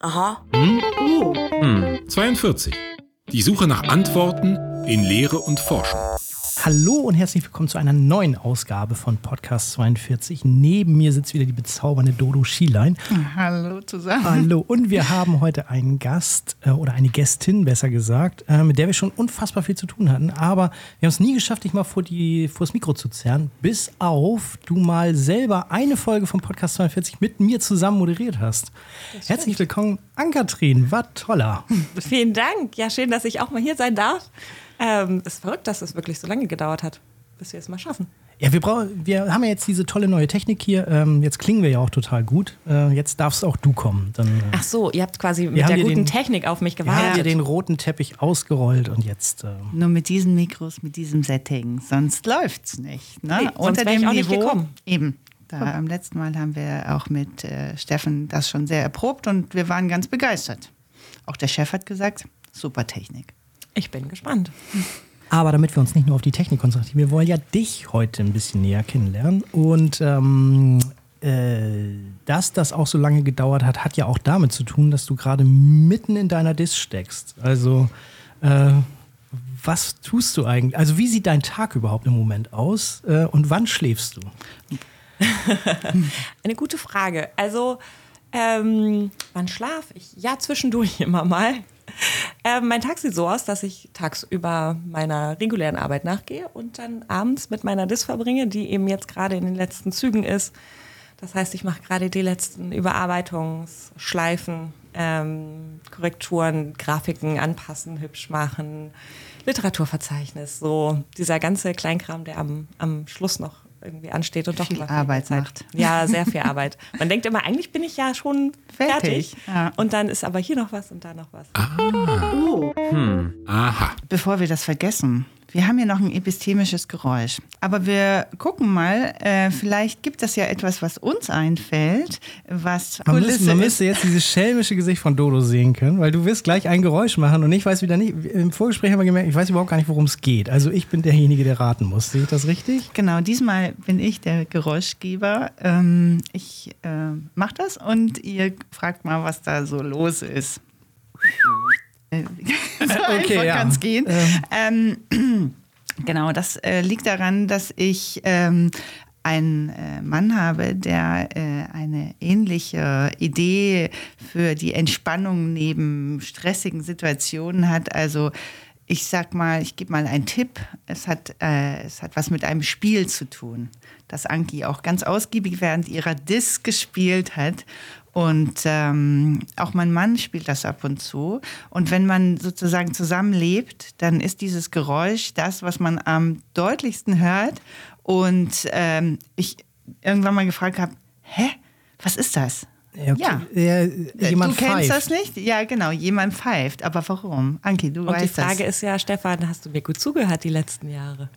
Aha. Hm? Oh. Hm. 42. Die Suche nach Antworten in Lehre und Forschung. Hallo und herzlich willkommen zu einer neuen Ausgabe von Podcast 42. Neben mir sitzt wieder die bezaubernde Dodo Schielein. Hallo zusammen. Hallo und wir haben heute einen Gast äh, oder eine Gästin, besser gesagt, äh, mit der wir schon unfassbar viel zu tun hatten. Aber wir haben es nie geschafft, dich mal vor, die, vor das Mikro zu zerren, bis auf du mal selber eine Folge von Podcast 42 mit mir zusammen moderiert hast. Herzlich willkommen, Ankatrin, war toller. Vielen Dank. Ja, schön, dass ich auch mal hier sein darf. Ähm, ist verrückt, dass es wirklich so lange gedauert hat, bis wir es mal schaffen. Ja, wir, brauchen, wir haben ja jetzt diese tolle neue Technik hier. Ähm, jetzt klingen wir ja auch total gut. Äh, jetzt darfst auch du kommen. Dann, äh, Ach so, ihr habt quasi mit der guten den- Technik auf mich wir haben dir gewartet. den roten Teppich ausgerollt und jetzt. Äh, Nur mit diesen Mikros, mit diesem Setting, sonst läuft's nicht. Ne? Nee, sonst wär ich auch nicht gekommen. Eben. Da, am letzten Mal haben wir auch mit äh, Steffen das schon sehr erprobt und wir waren ganz begeistert. Auch der Chef hat gesagt, super Technik. Ich bin gespannt. Aber damit wir uns nicht nur auf die Technik konzentrieren, wir wollen ja dich heute ein bisschen näher kennenlernen. Und ähm, äh, dass das auch so lange gedauert hat, hat ja auch damit zu tun, dass du gerade mitten in deiner Diss steckst. Also, äh, was tust du eigentlich? Also, wie sieht dein Tag überhaupt im Moment aus? Äh, und wann schläfst du? Eine gute Frage. Also, ähm, wann schlafe ich? Ja, zwischendurch immer mal. Ähm, mein Tag sieht so aus, dass ich tagsüber meiner regulären Arbeit nachgehe und dann abends mit meiner Dis verbringe, die eben jetzt gerade in den letzten Zügen ist. Das heißt, ich mache gerade die letzten Überarbeitungsschleifen, ähm, Korrekturen, Grafiken anpassen, hübsch machen, Literaturverzeichnis, so dieser ganze Kleinkram, der am, am Schluss noch irgendwie ansteht und doch Viel Arbeit Zeit. macht. Ja, sehr viel Arbeit. Man denkt immer, eigentlich bin ich ja schon fertig. Fertig, ja. Und dann ist aber hier noch was und da noch was. Hm. Aha. Bevor wir das vergessen, wir haben hier noch ein epistemisches Geräusch. Aber wir gucken mal, äh, vielleicht gibt es ja etwas, was uns einfällt, was Man, müsste, man müsste jetzt dieses schelmische Gesicht von Dodo sehen können, weil du wirst gleich ein Geräusch machen und ich weiß wieder nicht. Im Vorgespräch haben wir gemerkt, ich weiß überhaupt gar nicht, worum es geht. Also, ich bin derjenige, der raten muss. Sehe ich das richtig? Genau, diesmal bin ich der Geräuschgeber. Ähm, ich äh, mache das und ihr fragt mal, was da so los ist. Äh, so einfach ja. kann's gehen. Ähm, genau, das äh, liegt daran, dass ich ähm, einen äh, Mann habe, der äh, eine ähnliche Idee für die Entspannung neben stressigen Situationen hat. Also ich sag mal, ich gebe mal einen Tipp. Es hat, äh, es hat was mit einem Spiel zu tun, das Anki auch ganz ausgiebig während ihrer Disc gespielt hat. Und ähm, auch mein Mann spielt das ab und zu. Und wenn man sozusagen zusammenlebt, dann ist dieses Geräusch das, was man am deutlichsten hört. Und ähm, ich irgendwann mal gefragt habe, hä, was ist das? Ja. Ja. Äh, Äh, jemand du kennst pfeift. das nicht? Ja, genau, jemand pfeift. Aber warum? Anki, du Und die weißt Frage das. ist ja, Stefan, hast du mir gut zugehört die letzten Jahre?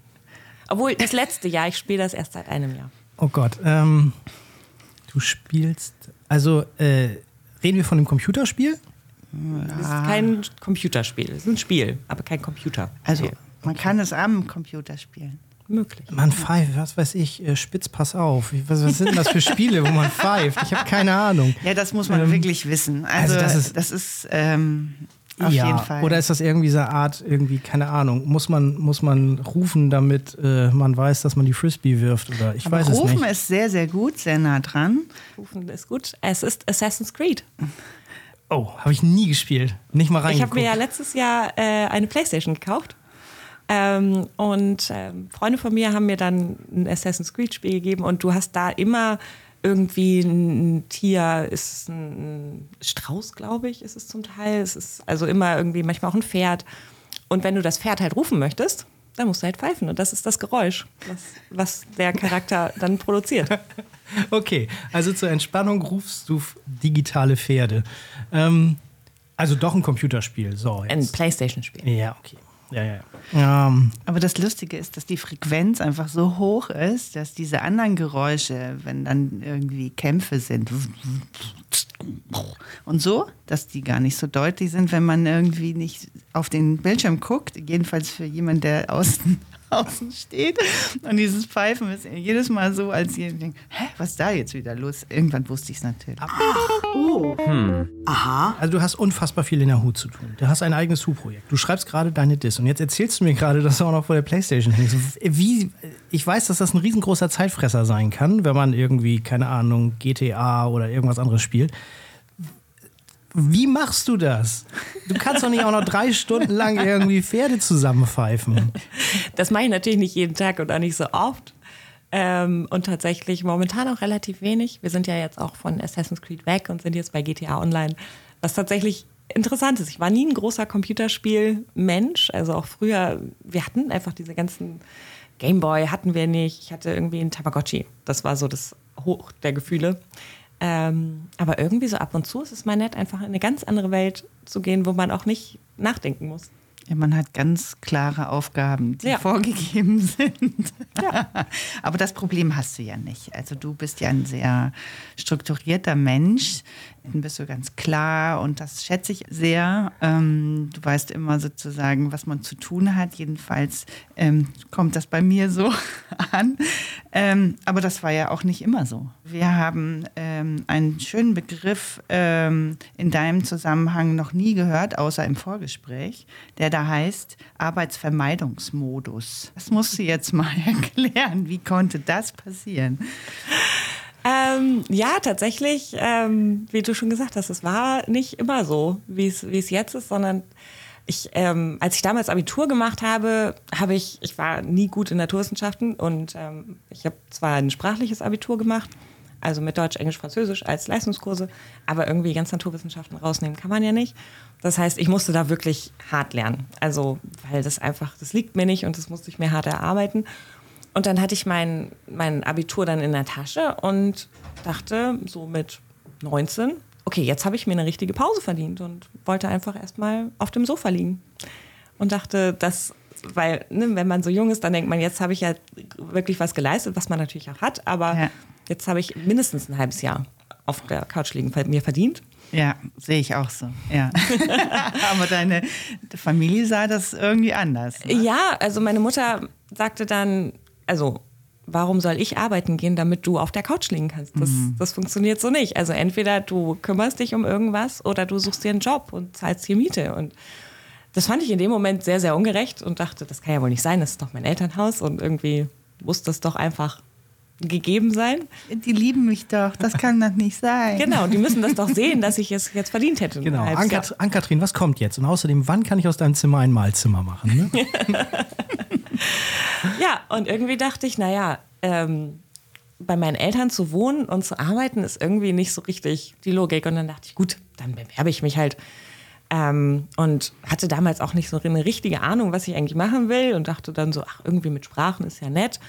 Obwohl, das letzte Jahr, ich spiele das erst seit einem Jahr. Oh Gott. Ähm, du spielst. Also, äh, reden wir von einem Computerspiel? Das ist kein Computerspiel. Es ist ein Spiel, aber kein Computer. Also, man kann es am Computer spielen. möglich. Man pfeift, was weiß ich, äh, Spitz, pass auf. Was, was sind denn das für Spiele, wo man pfeift? Ich habe keine Ahnung. Ja, das muss man Ähm, wirklich wissen. Also, also das ist- das ist ähm, auf ja, jeden Fall. Oder ist das irgendwie so eine Art, irgendwie, keine Ahnung, muss man, muss man rufen, damit äh, man weiß, dass man die Frisbee wirft? Oder ich Aber weiß es Rufen nicht. ist sehr, sehr gut, sehr nah dran. Rufen ist gut. Es ist Assassin's Creed. Oh, habe ich nie gespielt. Nicht mal Ich reingeguckt. habe mir ja letztes Jahr äh, eine Playstation gekauft. Ähm, und ähm, Freunde von mir haben mir dann ein Assassin's Creed-Spiel gegeben und du hast da immer irgendwie ein Tier, ist ein Strauß, glaube ich, ist es zum Teil. Es ist also immer irgendwie manchmal auch ein Pferd. Und wenn du das Pferd halt rufen möchtest, dann musst du halt pfeifen. Und das ist das Geräusch, was, was der Charakter dann produziert. Okay, also zur Entspannung rufst du digitale Pferde. Ähm, also doch ein Computerspiel. So, Ein. Playstation-Spiel. Ja, okay. Ja, ja, ja. Aber das Lustige ist, dass die Frequenz einfach so hoch ist, dass diese anderen Geräusche, wenn dann irgendwie Kämpfe sind und so, dass die gar nicht so deutlich sind, wenn man irgendwie nicht auf den Bildschirm guckt. Jedenfalls für jemanden, der außen, außen steht. Und dieses Pfeifen ist jedes Mal so, als ihr denkt, hä, was ist da jetzt wieder los? Irgendwann wusste ich es natürlich. Oh. Aha. Also du hast unfassbar viel in der Hut zu tun. Du hast ein eigenes Hu-Projekt. Du schreibst gerade deine Diss und jetzt erzählst du mir gerade, dass du auch noch vor der Playstation hängst. Wie, ich weiß, dass das ein riesengroßer Zeitfresser sein kann, wenn man irgendwie, keine Ahnung, GTA oder irgendwas anderes spielt. Wie machst du das? Du kannst doch nicht auch noch drei Stunden lang irgendwie Pferde zusammenpfeifen. Das mache ich natürlich nicht jeden Tag und auch nicht so oft. Ähm, und tatsächlich momentan auch relativ wenig. Wir sind ja jetzt auch von Assassin's Creed weg und sind jetzt bei GTA Online, was tatsächlich interessant ist. Ich war nie ein großer Computerspiel-Mensch. Also auch früher, wir hatten einfach diese ganzen Gameboy hatten wir nicht. Ich hatte irgendwie einen Tamagotchi. Das war so das Hoch der Gefühle. Ähm, aber irgendwie so ab und zu ist es mal nett, einfach in eine ganz andere Welt zu gehen, wo man auch nicht nachdenken muss. Ja, man hat ganz klare Aufgaben, die Ja. vorgegeben sind. Aber das Problem hast du ja nicht. Also du bist ja ein sehr strukturierter Mensch. Dann bist du ganz klar und das schätze ich sehr. Ähm, du weißt immer sozusagen, was man zu tun hat. Jedenfalls ähm, kommt das bei mir so an. Ähm, aber das war ja auch nicht immer so. Wir haben ähm, einen schönen Begriff ähm, in deinem Zusammenhang noch nie gehört, außer im Vorgespräch, der da heißt Arbeitsvermeidungsmodus. Das musst du jetzt mal erklären. Wie konnte das passieren? Ähm, ja, tatsächlich, ähm, wie du schon gesagt hast, es war nicht immer so, wie es jetzt ist, sondern ich, ähm, als ich damals Abitur gemacht habe, habe ich, ich war nie gut in Naturwissenschaften und ähm, ich habe zwar ein sprachliches Abitur gemacht, also mit Deutsch, Englisch, Französisch als Leistungskurse, aber irgendwie ganz Naturwissenschaften rausnehmen kann man ja nicht. Das heißt, ich musste da wirklich hart lernen. Also, weil das einfach, das liegt mir nicht und das musste ich mir hart erarbeiten. Und dann hatte ich mein, mein Abitur dann in der Tasche und dachte so mit 19, okay, jetzt habe ich mir eine richtige Pause verdient und wollte einfach erstmal auf dem Sofa liegen. Und dachte, das, weil, ne, wenn man so jung ist, dann denkt man, jetzt habe ich ja wirklich was geleistet, was man natürlich auch hat, aber Ja. jetzt habe ich mindestens ein halbes Jahr auf der Couch liegen, mir verdient. Ja, sehe ich auch so. Ja. Aber deine Familie sah das irgendwie anders. Ne? Ja, also meine Mutter sagte dann, also warum soll ich arbeiten gehen, damit du auf der Couch liegen kannst? Das, das funktioniert so nicht. Also entweder du kümmerst dich um irgendwas oder du suchst dir einen Job und zahlst hier Miete. Und das fand ich in dem Moment sehr, sehr ungerecht und dachte, das kann ja wohl nicht sein, das ist doch mein Elternhaus und irgendwie muss das doch einfach gegeben sein. Die lieben mich doch, das kann doch nicht sein. Genau, die müssen das doch sehen, dass ich es jetzt verdient hätte. Genau. Ann-Kathrin, was kommt jetzt? Und außerdem, wann kann ich aus deinem Zimmer ein Malzimmer machen? Ne? Ja, und irgendwie dachte ich, naja, ähm, bei meinen Eltern zu wohnen und zu arbeiten ist irgendwie nicht so richtig die Logik. Und dann dachte ich, gut, dann bewerbe ich mich halt. Ähm, und hatte damals auch nicht so eine richtige Ahnung, was ich eigentlich machen will. Und dachte dann so, ach, irgendwie mit Sprachen ist ja nett.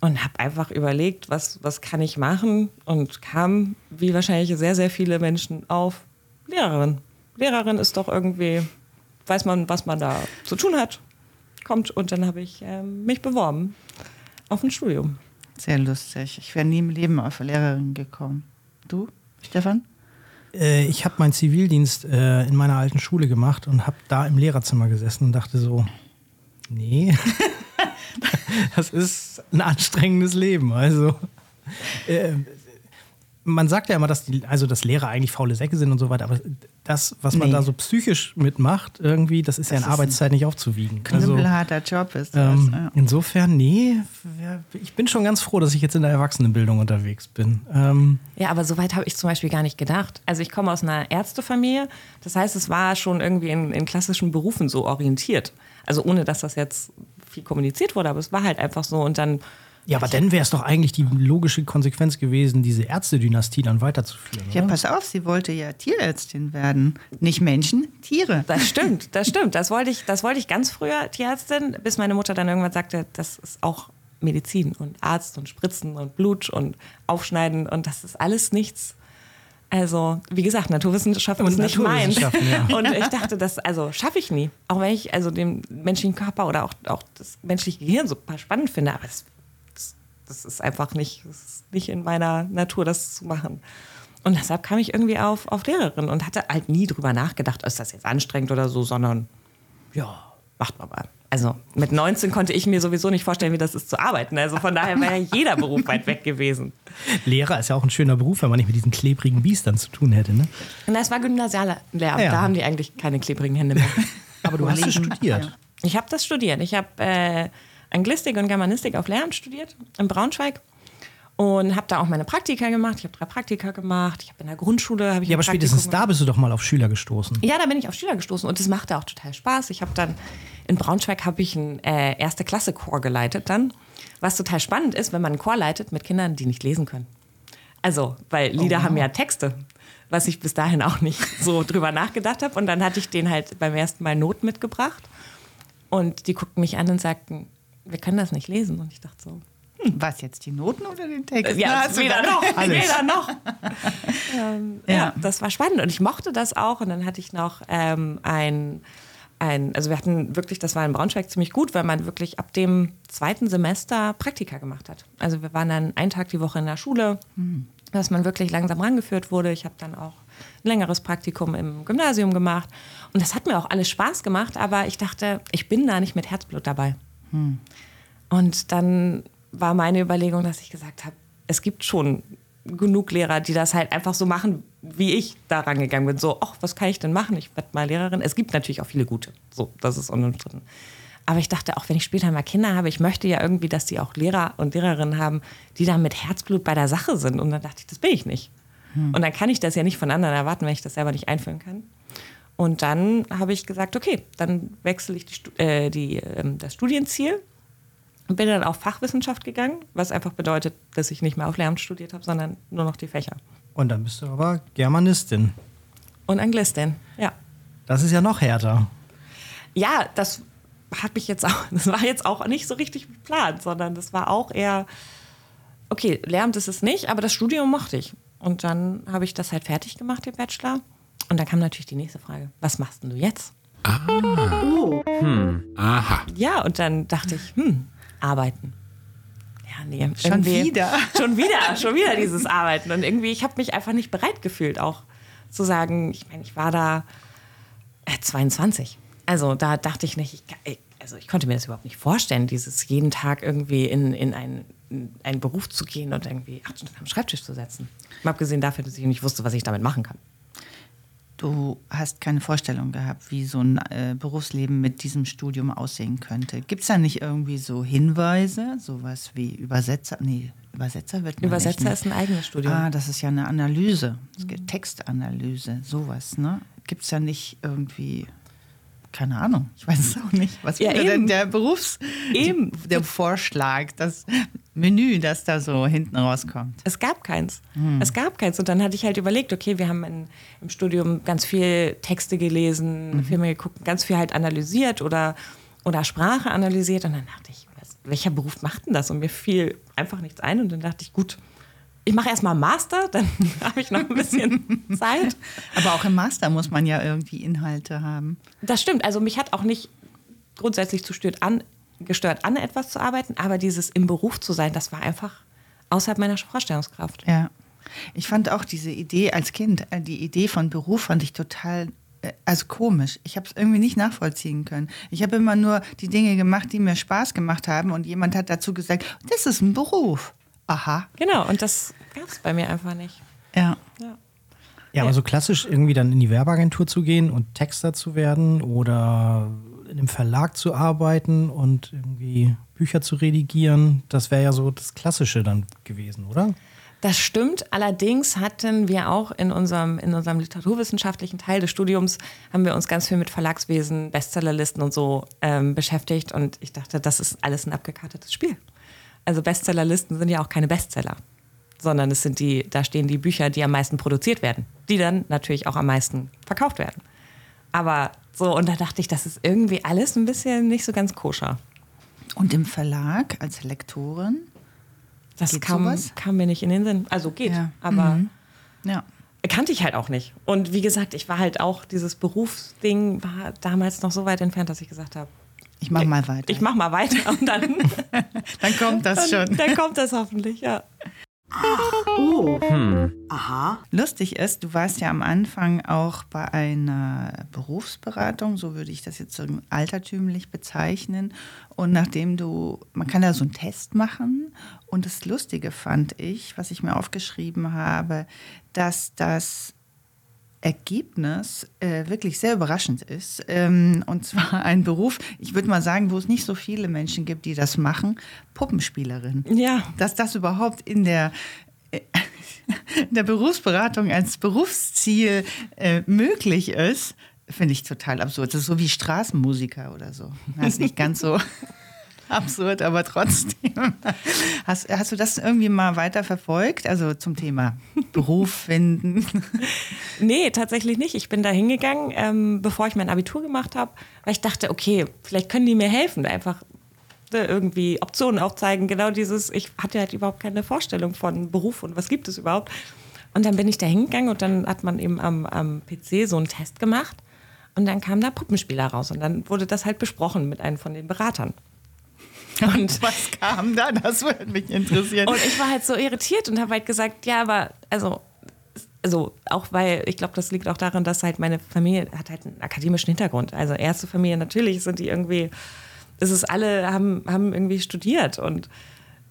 Und habe einfach überlegt, was, was kann ich machen? Und kam, wie wahrscheinlich sehr, sehr viele Menschen, auf Lehrerin. Lehrerin ist doch irgendwie, weiß man, was man da zu tun hat. Kommt und dann habe ich ähm, mich beworben auf ein Studium. Sehr lustig. Ich wäre nie im Leben auf Lehrerin gekommen. Du, Stefan? äh, ich habe meinen Zivildienst äh, in meiner alten Schule gemacht und habe da im Lehrerzimmer gesessen und dachte so, nee, das ist ein anstrengendes Leben. Also äh, man sagt ja immer, dass die, also dass Lehrer eigentlich faule Säcke sind und so weiter, aber das, was man Nee. da so psychisch mitmacht, irgendwie, das ist ja Das in ist Arbeitszeit nicht aufzuwiegen. Also, Knüppelharter Job ist das. ähm, ja. insofern, nee, ich bin schon ganz froh, dass ich jetzt in der Erwachsenenbildung unterwegs bin. Ähm, Ja, aber so weit habe ich zum Beispiel gar nicht gedacht. Also ich komme aus einer Ärztefamilie. Das heißt, es war schon irgendwie in, in klassischen Berufen so orientiert. Also ohne, dass das jetzt viel kommuniziert wurde, aber es war halt einfach so. Und dann, ja, aber dann wäre es doch eigentlich die logische Konsequenz gewesen, diese Ärztedynastie dann weiterzuführen. Ja, oder? pass auf, sie wollte ja Tierärztin werden. Nicht Menschen, Tiere. das stimmt, das stimmt. Das wollte ich, das wollte ich ganz früher, Tierärztin, bis meine Mutter dann irgendwann sagte, das ist auch Medizin und Arzt und Spritzen und Blut und Aufschneiden und das ist alles nichts. Also, wie gesagt, Naturwissenschaften Und ist nicht meins. Naturwissenschaften, ja. Und ich dachte, das also schaffe ich nie. Auch wenn ich also den menschlichen Körper oder auch, auch das menschliche Gehirn super spannend finde, aber das, das, ist einfach nicht, das ist nicht in meiner Natur, das zu machen. Und deshalb kam ich irgendwie auf, auf Lehrerin und hatte halt nie drüber nachgedacht, ist das jetzt anstrengend oder so, sondern ja, macht man mal. also mit 19 konnte ich mir sowieso nicht vorstellen, wie das ist zu arbeiten. Also von daher wäre ja jeder Beruf weit weg gewesen. Lehrer ist ja auch ein schöner Beruf, wenn man nicht mit diesen klebrigen Biestern zu tun hätte, ne? Und das war Gymnasiallehramt. Ja. Da haben die eigentlich keine klebrigen Hände mehr. Aber du hast es studiert. Ich habe das studiert. Ich habe äh, Anglistik und Germanistik auf Lehramt studiert in Braunschweig und habe da auch meine Praktika gemacht. Ich habe drei Praktika gemacht. Ich habe in der Grundschule habe ich Ja, aber spätestens Praktikum da bist du doch mal auf Schüler gestoßen. Ja, da bin ich auf Schüler gestoßen und das machte auch total Spaß. Ich habe dann in Braunschweig habe ich einen äh, erste Klasse Chor geleitet dann, was total spannend ist, wenn man einen Chor leitet mit Kindern, die nicht lesen können. Also, weil Lieder haben ja Texte, was ich bis dahin auch nicht so drüber nachgedacht habe und dann hatte ich denen halt beim ersten Mal Noten mitgebracht und die guckten mich an und sagten, wir können das nicht lesen und ich dachte so, Was jetzt die Noten oder den Text? ja, Na, weder noch, weder noch. ähm, ja. Ja. das war spannend und ich mochte das auch. Und dann hatte ich noch ähm, ein, ein, also wir hatten wirklich, das war in Braunschweig ziemlich gut, weil man wirklich ab dem zweiten Semester Praktika gemacht hat. Also wir waren dann einen Tag die Woche in der Schule, dass man wirklich langsam rangeführt wurde. Ich habe dann auch ein längeres Praktikum im Gymnasium gemacht. Und das hat mir auch alles Spaß gemacht, aber ich dachte, ich bin da nicht mit Herzblut dabei. Und dann war meine Überlegung, dass ich gesagt habe, es gibt schon genug Lehrer, die das halt einfach so machen, wie ich da rangegangen bin. So, ach, was kann ich denn machen? Ich werde mal Lehrerin. Es gibt natürlich auch viele gute. So, das ist unumstritten. Aber ich dachte, auch wenn ich später mal Kinder habe, ich möchte ja irgendwie, dass die auch Lehrer und Lehrerinnen haben, die da mit Herzblut bei der Sache sind. Und dann dachte ich, das bin ich nicht. Und dann kann ich das ja nicht von anderen erwarten, wenn ich das selber nicht einführen kann. Und dann habe ich gesagt, okay, dann wechsle ich die, äh, die, ähm, das Studienziel und bin dann auf Fachwissenschaft gegangen, was einfach bedeutet, dass ich nicht mehr auf Lehramt studiert habe, sondern nur noch die Fächer. Und dann bist du aber Germanistin. Und Anglistin, ja. Das ist ja noch härter. Ja, das habe ich jetzt auch, das war jetzt auch nicht so richtig geplant, sondern das war auch eher, okay, Lehramt ist es nicht, aber das Studium mochte ich. Und dann habe ich das halt fertig gemacht, den Bachelor. Und dann kam natürlich die nächste Frage, was machst denn du jetzt? Aha. Ja, und dann dachte ich, hm, arbeiten. Ja, nee. Schon wieder? Schon wieder, schon wieder dieses Arbeiten. Und irgendwie, ich habe mich einfach nicht bereit gefühlt, auch zu sagen, ich meine, ich war da äh, 22. Also da dachte ich nicht, ich, also ich konnte mir das überhaupt nicht vorstellen, dieses jeden Tag irgendwie in, in, einen, in einen Beruf zu gehen und irgendwie acht Stunden am Schreibtisch zu setzen. Mal abgesehen dafür, dass ich nicht wusste, was ich damit machen kann. Du hast keine Vorstellung gehabt, wie so ein äh, Berufsleben mit diesem Studium aussehen könnte. Gibt es da nicht irgendwie so Hinweise, sowas wie Übersetzer? Nee, Übersetzer wird man Übersetzer nicht, ne? ist ein eigenes Studium. Ah, das ist ja eine Analyse, Es gibt Textanalyse, sowas, ne? Gibt es da nicht irgendwie, keine Ahnung, ich weiß es auch nicht. Was Ja, wäre eben. denn der Berufs... Eben. Der Vorschlag, das Menü, das da so hinten rauskommt. Es gab keins. Es gab keins. Und dann hatte ich halt überlegt, okay, wir haben in, im Studium ganz viel Texte gelesen, Filme geguckt, ganz viel halt analysiert oder, oder Sprache analysiert. Und dann dachte ich, was, welcher Beruf macht denn das? Und mir fiel einfach nichts ein. Und dann dachte ich, gut, ich mache erstmal Master, dann habe ich noch ein bisschen Zeit. Aber auch im Master muss man ja irgendwie Inhalte haben. Das stimmt. Also mich hat auch nicht grundsätzlich zu stört an, gestört, an etwas zu arbeiten, aber dieses im Beruf zu sein, das war einfach außerhalb meiner Vorstellungskraft. Ja. Ich fand auch diese Idee als Kind, äh, die Idee von Beruf fand ich total, äh, also komisch. Ich habe es irgendwie nicht nachvollziehen können. Ich habe immer nur die Dinge gemacht, die mir Spaß gemacht haben und jemand hat dazu gesagt, das ist ein Beruf. Aha. Genau, und das gab es bei mir einfach nicht. Ja. Ja, aber so klassisch irgendwie dann in die Werbeagentur zu gehen und Texter zu werden oder in einem Verlag zu arbeiten und irgendwie Bücher zu redigieren, das wäre ja so das Klassische dann gewesen, oder? Das stimmt. Allerdings hatten wir auch in unserem, in unserem literaturwissenschaftlichen Teil des Studiums, haben wir uns ganz viel mit Verlagswesen, Bestsellerlisten und so ähm, beschäftigt. Und ich dachte, das ist alles ein abgekartetes Spiel. Also Bestsellerlisten sind ja auch keine Bestseller, sondern es sind die, da stehen die Bücher, die am meisten produziert werden, die dann natürlich auch am meisten verkauft werden. Aber so, und da dachte ich, das ist irgendwie alles ein bisschen nicht so ganz koscher. Und im Verlag als Lektorin? Das Geht kam, sowas? kam mir nicht in den Sinn. Also geht, Ja. aber Ja. kannte ich halt auch nicht. Und wie gesagt, ich war halt auch, dieses Berufsding war damals noch so weit entfernt, dass ich gesagt habe, Ich mach mal weiter. ich mach mal weiter und dann, Dann kommt das dann, schon. dann kommt das hoffentlich, ja. Oh. Aha. Lustig ist, du warst ja am Anfang auch bei einer Berufsberatung, so würde ich das jetzt so altertümlich bezeichnen. Und nachdem du, man kann da so einen Test machen. Und das Lustige fand ich, was ich mir aufgeschrieben habe, dass das Ergebnis äh, wirklich sehr überraschend ist. Ähm, und zwar ein Beruf, ich würde mal sagen, wo es nicht so viele Menschen gibt, die das machen, Puppenspielerin. Ja. Dass das überhaupt in der, äh, in der Berufsberatung als Berufsziel äh, möglich ist, finde ich total absurd. Das ist so wie Straßenmusiker oder so. Das ist nicht ganz so absurd, aber trotzdem. Hast, hast du das irgendwie mal weiter verfolgt? Also zum Thema Beruf finden? Nee, tatsächlich nicht. Ich bin da hingegangen, ähm, bevor ich mein Abitur gemacht habe, weil ich dachte, okay, vielleicht können die mir helfen, einfach äh, irgendwie Optionen aufzeigen. Genau dieses, ich hatte halt überhaupt keine Vorstellung von Beruf und was gibt es überhaupt. Und dann bin ich da hingegangen und dann hat man eben am, am PC so einen Test gemacht und dann kam da Puppenspieler raus und dann wurde das halt besprochen mit einem von den Beratern. Und was kam da? Das würde mich interessieren. Und ich war halt so irritiert und habe halt gesagt, ja, aber also, also auch weil ich glaube, das liegt auch daran, dass halt meine Familie hat halt einen akademischen Hintergrund. Also erste Familie natürlich sind die irgendwie, das ist alle haben haben irgendwie studiert und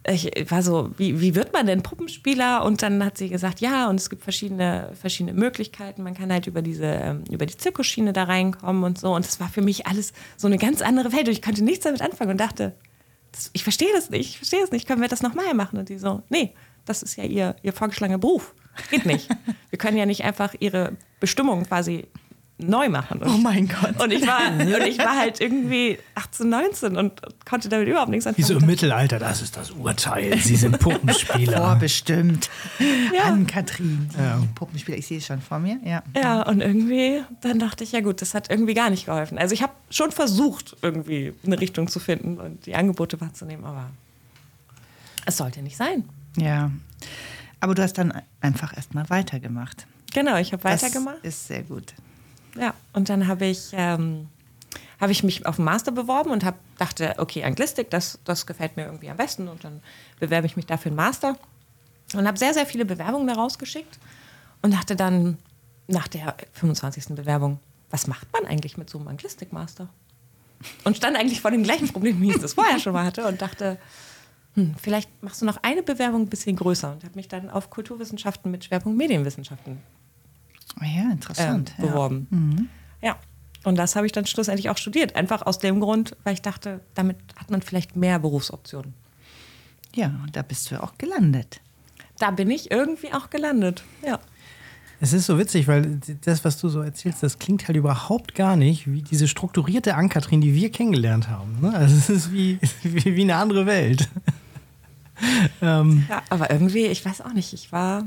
ich war so, wie, wie wird man denn Puppenspieler? Und dann hat sie gesagt, ja, und es gibt verschiedene, verschiedene Möglichkeiten. Man kann halt über diese, ähm, über die Zirkusschiene da reinkommen und so. Und das war für mich alles so eine ganz andere Welt. Und ich konnte nichts damit anfangen und dachte, ich verstehe das nicht, ich verstehe das nicht. Können wir das nochmal machen? Und die so, nee, das ist ja ihr, ihr vorgeschlagener Beruf. Geht nicht. Wir können ja nicht einfach ihre Bestimmung quasi neu machen. Und, Oh mein Gott. Und ich, war, und ich war halt irgendwie 18, 19 und konnte damit überhaupt nichts Wie anfangen. so im Mittelalter, das ist das Urteil. Sie sind Puppenspieler. Vorbestimmt. Ja. Ann-Kathrin, die Puppenspieler, ich sehe es schon vor mir. Ja. Ja, und irgendwie, dann dachte ich, ja gut, das hat irgendwie gar nicht geholfen. Also ich habe schon versucht, irgendwie eine Richtung zu finden und die Angebote wahrzunehmen, aber es sollte nicht sein. ja. Aber du hast dann einfach erstmal weitergemacht. Genau, ich habe Das weitergemacht. Ist sehr gut. Ja, und dann habe ich, ähm, habe ich mich auf den Master beworben und hab, dachte, okay, Anglistik, das, das gefällt mir irgendwie am besten und dann bewerbe ich mich dafür einen Master und habe sehr, sehr viele Bewerbungen daraus geschickt und dachte dann nach der 25. Bewerbung, was macht man eigentlich mit so einem Anglistik-Master? Und stand eigentlich vor dem gleichen Problem, wie ich das vorher schon mal hatte und dachte, hm, vielleicht machst du noch eine Bewerbung ein bisschen größer und habe mich dann auf Kulturwissenschaften mit Schwerpunkt Medienwissenschaften Oh ja, äh, interessant. ja. beworben. Ja. Und das habe ich dann schlussendlich auch studiert. Einfach aus dem Grund, weil ich dachte, damit hat man vielleicht mehr Berufsoptionen. Ja, und da bist du ja auch gelandet. Da bin ich irgendwie auch gelandet. Ja. Es ist so witzig, weil das, was du so erzählst, das klingt halt überhaupt gar nicht wie diese strukturierte Ankatrin, die wir kennengelernt haben. ne? Also es ist wie, wie, wie eine andere Welt. ähm, ja. Aber irgendwie, ich weiß auch nicht, ich war,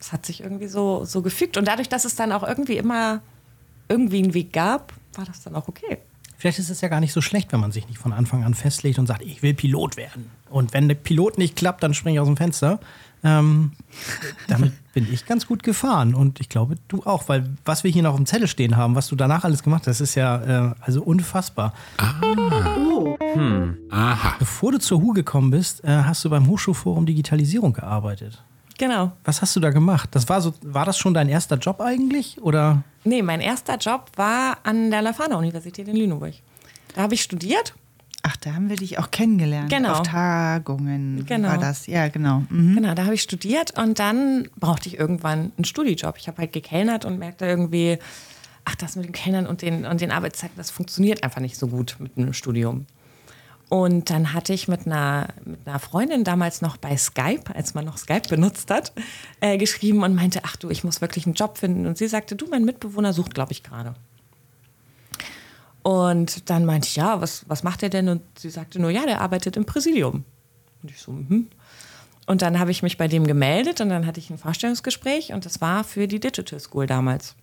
es hat sich irgendwie so, so gefügt. Und dadurch, dass es dann auch irgendwie immer irgendwie einen Weg gab, war das dann auch okay. vielleicht ist es ja gar nicht so schlecht, wenn man sich nicht von Anfang an festlegt und sagt, ich will Pilot werden. Und wenn der Pilot nicht klappt, dann springe ich aus dem Fenster. Ähm, damit bin ich ganz gut gefahren und ich glaube, du auch, weil was wir hier noch auf dem Zettel stehen haben, was du danach alles gemacht hast, ist ja äh, also unfassbar. Aha. Bevor du zur HU gekommen bist, äh, hast du beim Hochschulforum Digitalisierung gearbeitet. Genau. Was hast du da gemacht? Das war so, war das schon dein erster Job eigentlich? Oder? Nee, mein erster Job war an der Leuphana-Universität in Lüneburg. Da habe ich studiert Ach, da haben wir dich auch kennengelernt. Genau. Auf Tagungen. Genau. war das? Ja, genau. Mhm. Genau, da habe ich studiert und dann brauchte ich irgendwann einen Studijob. Ich habe halt gekellnert und merkte irgendwie, ach, das mit dem Kellnern und den, und den Arbeitszeiten, das funktioniert einfach nicht so gut mit einem Studium. Und dann hatte ich mit einer, mit einer Freundin damals noch bei Skype, als man noch Skype benutzt hat, äh, geschrieben und meinte, ach du, ich muss wirklich einen Job finden. Und sie sagte, du, mein Mitbewohner sucht, glaube ich, gerade. Und dann meinte ich, ja, was, was macht er denn? Und sie sagte nur, ja, der arbeitet im Präsidium. Und ich so, mhm. Und dann habe ich mich bei dem gemeldet und dann hatte ich ein Vorstellungsgespräch und das war für die Digital School damals.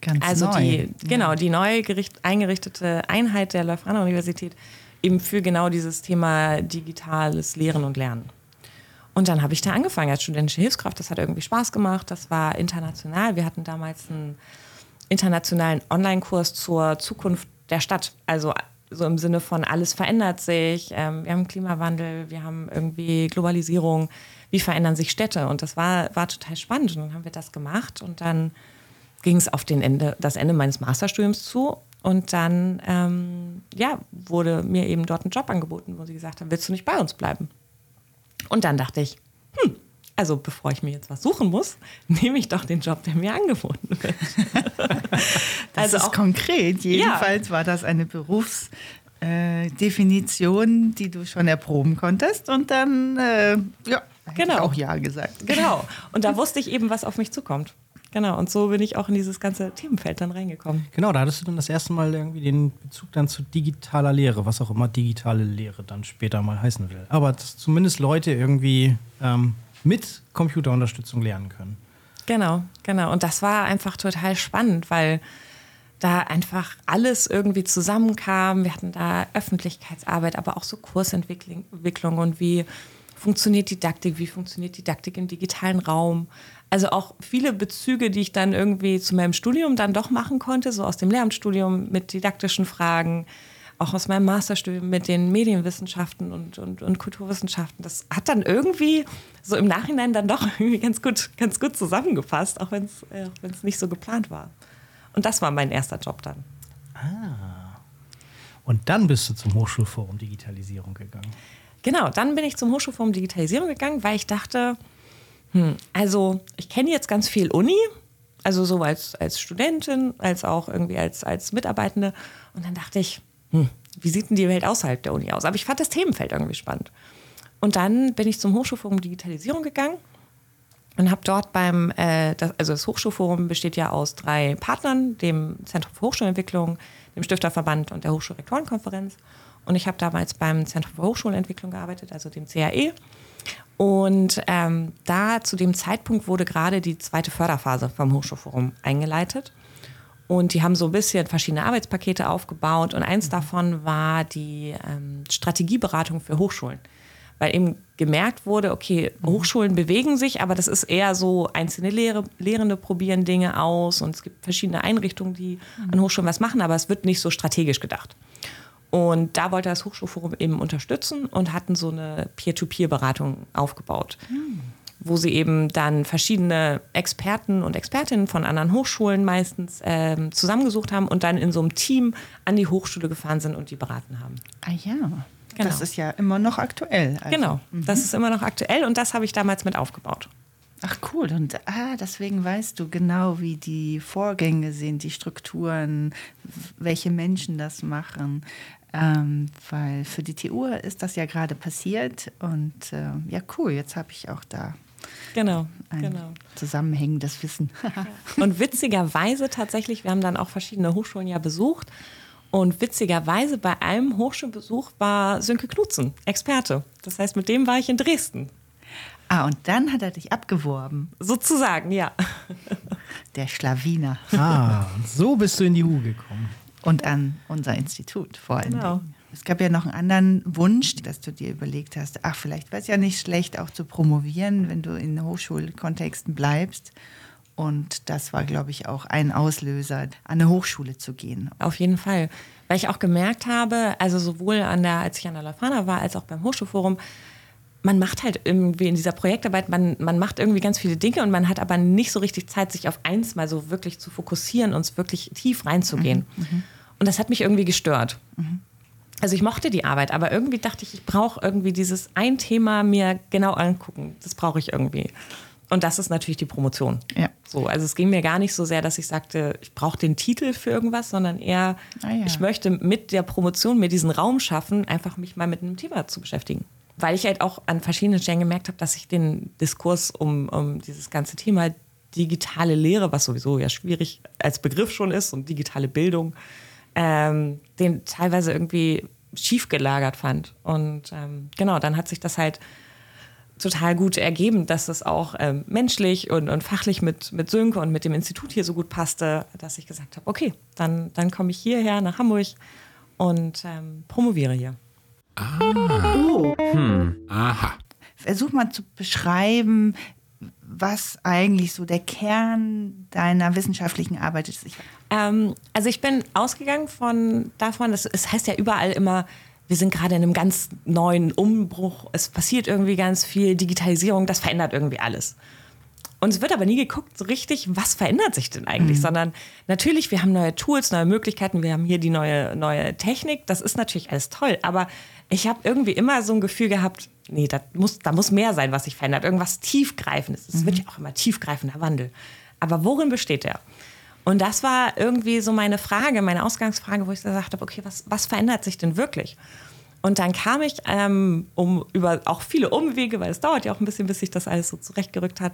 Ganz Also neu. die, genau, die neu gericht, eingerichtete Einheit der Leuphana Universität eben für genau dieses Thema digitales Lehren und Lernen. Und dann habe ich da angefangen als studentische Hilfskraft. Das hat irgendwie Spaß gemacht. Das war international. Wir hatten damals einen internationalen Online-Kurs zur Zukunft der Stadt. Also so im Sinne von alles verändert sich, ähm, wir haben Klimawandel, wir haben irgendwie Globalisierung, wie verändern sich Städte? Und das war, war total spannend. Und dann haben wir das gemacht und dann ging es auf den Ende, das Ende meines Masterstudiums zu. Und dann ähm, ja, wurde mir eben dort ein Job angeboten, wo sie gesagt haben, willst du nicht bei uns bleiben? Und dann dachte ich, hm, also bevor ich mir jetzt was suchen muss, nehme ich doch den Job, der mir angeboten wird. das also ist auch, konkret. Jedenfalls ja. war das eine Berufsdefinition, äh, die du schon erproben konntest. Und dann, äh, ja, genau. auch Ja gesagt. Genau. Und da wusste ich eben, was auf mich zukommt. Genau, und so bin ich auch in dieses ganze Themenfeld dann reingekommen. Genau, da hattest du dann das erste Mal irgendwie den Bezug dann zu digitaler Lehre, was auch immer digitale Lehre dann später mal heißen will. Aber dass zumindest Leute irgendwie ähm, mit Computerunterstützung lernen können. Genau, genau. Und das war einfach total spannend, weil da einfach alles irgendwie zusammenkam. Wir hatten da Öffentlichkeitsarbeit, aber auch so Kursentwicklung und wie funktioniert Didaktik, wie funktioniert Didaktik im digitalen Raum also auch viele Bezüge, die ich dann irgendwie zu meinem Studium dann doch machen konnte, so aus dem Lehramtsstudium mit didaktischen Fragen, auch aus meinem Masterstudium mit den Medienwissenschaften und, und, und Kulturwissenschaften. Das hat dann irgendwie so im Nachhinein dann doch irgendwie ganz gut, ganz gut zusammengepasst, auch wenn es äh, nicht so geplant war. Und das war mein erster Job dann. Ah. Und dann bist du zum Hochschulforum Digitalisierung gegangen. Genau, dann bin ich zum Hochschulforum Digitalisierung gegangen, weil ich dachte, hm, also ich kenne jetzt ganz viel Uni, also so als, als Studentin, als auch irgendwie als, als Mitarbeitende. Und dann dachte ich, hm, wie sieht denn die Welt außerhalb der Uni aus? Aber ich fand das Themenfeld irgendwie spannend. Und dann bin ich zum Hochschulforum Digitalisierung gegangen und habe dort beim, äh, das, also das Hochschulforum besteht ja aus drei Partnern, dem Zentrum für Hochschulentwicklung, dem Stifterverband und der Hochschulrektorenkonferenz. Und ich habe damals beim Zentrum für Hochschulentwicklung gearbeitet, also dem CAE. Und ähm, da zu dem Zeitpunkt wurde gerade die zweite Förderphase vom Hochschulforum eingeleitet. Und die haben so ein bisschen verschiedene Arbeitspakete aufgebaut. Und eins davon war die ähm, Strategieberatung für Hochschulen. Weil eben gemerkt wurde, okay, Hochschulen bewegen sich, aber das ist eher so, einzelne Lehre, Lehrende probieren Dinge aus und es gibt verschiedene Einrichtungen, die an Hochschulen was machen, aber es wird nicht so strategisch gedacht. Und da wollte das Hochschulforum eben unterstützen und hatten so eine Peer-to-Peer-Beratung aufgebaut, mhm. wo sie eben dann verschiedene Experten und Expertinnen von anderen Hochschulen meistens ähm, zusammengesucht haben und dann in so einem Team an die Hochschule gefahren sind und die beraten haben. Ah ja. Genau. Das ist ja immer noch aktuell. Also. Genau, mhm. das ist immer noch aktuell und das habe ich damals mit aufgebaut. Ach cool, und ah, deswegen weißt du genau, wie die Vorgänge sind, die Strukturen, welche Menschen das machen. Ähm, weil für die TU ist das ja gerade passiert und äh, ja, cool, jetzt habe ich auch da genau, ein genau. zusammenhängendes Wissen. und witzigerweise tatsächlich, wir haben dann auch verschiedene Hochschulen ja besucht und witzigerweise bei einem Hochschulbesuch war Sönke Knutzen, Experte. Das heißt, mit dem war ich in Dresden. Ah, und dann hat er dich abgeworben. Sozusagen, ja. Der Schlawiner. Ah, so bist du in die Hu gekommen und an unser Institut vor allem. Genau. Es gab ja noch einen anderen Wunsch, dass du dir überlegt hast, ach, vielleicht wäre es ja nicht schlecht, auch zu promovieren, wenn du in Hochschulkontexten bleibst. Und das war, glaube ich, auch ein Auslöser, an eine Hochschule zu gehen. Auf jeden Fall. Weil ich auch gemerkt habe, also sowohl an der, als ich an der Lafana war, als auch beim Hochschulforum, man macht halt irgendwie in dieser Projektarbeit, man, man macht irgendwie ganz viele Dinge und man hat aber nicht so richtig Zeit, sich auf eins mal so wirklich zu fokussieren und wirklich tief reinzugehen. Mhm, mhm, und das hat mich irgendwie gestört. Mhm. Also ich mochte die Arbeit, aber irgendwie dachte ich, ich brauche irgendwie dieses ein Thema mir genau angucken. Das brauche ich irgendwie. Und das ist natürlich die Promotion. Ja. So, also es ging mir gar nicht so sehr, dass ich sagte, ich brauche den Titel für irgendwas, sondern eher, ah, ja. ich möchte mit der Promotion mir diesen Raum schaffen, einfach mich mal mit einem Thema zu beschäftigen weil ich halt auch an verschiedenen Stellen gemerkt habe, dass ich den Diskurs um, um dieses ganze Thema digitale Lehre, was sowieso ja schwierig als Begriff schon ist und digitale Bildung, ähm, den teilweise irgendwie schief gelagert fand. Und ähm, genau, dann hat sich das halt total gut ergeben, dass es auch ähm, menschlich und, und fachlich mit, mit Sönke und mit dem Institut hier so gut passte, dass ich gesagt habe, okay, dann, dann komme ich hierher nach Hamburg und ähm, promoviere hier. Ah. Oh. Hm. Aha. Versuch mal zu beschreiben, was eigentlich so der Kern deiner wissenschaftlichen Arbeit ist. Ich Ähm, also ich bin ausgegangen von davon, dass, es heißt ja überall immer, wir sind gerade in einem ganz neuen Umbruch, es passiert irgendwie ganz viel, Digitalisierung, das verändert irgendwie alles. Und es wird aber nie geguckt, so richtig, was verändert sich denn eigentlich, sondern natürlich, wir haben neue Tools, neue Möglichkeiten, wir haben hier die neue, neue Technik, das ist natürlich alles toll, aber ich habe irgendwie immer so ein Gefühl gehabt, nee, da muss, da muss mehr sein, was sich verändert, irgendwas tiefgreifendes. Es wird ja auch immer tiefgreifender Wandel. Aber worin besteht der? Und das war irgendwie so meine Frage, meine Ausgangsfrage, wo ich gesagt habe, okay, was, was verändert sich denn wirklich? Und dann kam ich ähm, um über auch viele Umwege, weil es dauert ja auch ein bisschen, bis sich das alles so zurechtgerückt hat,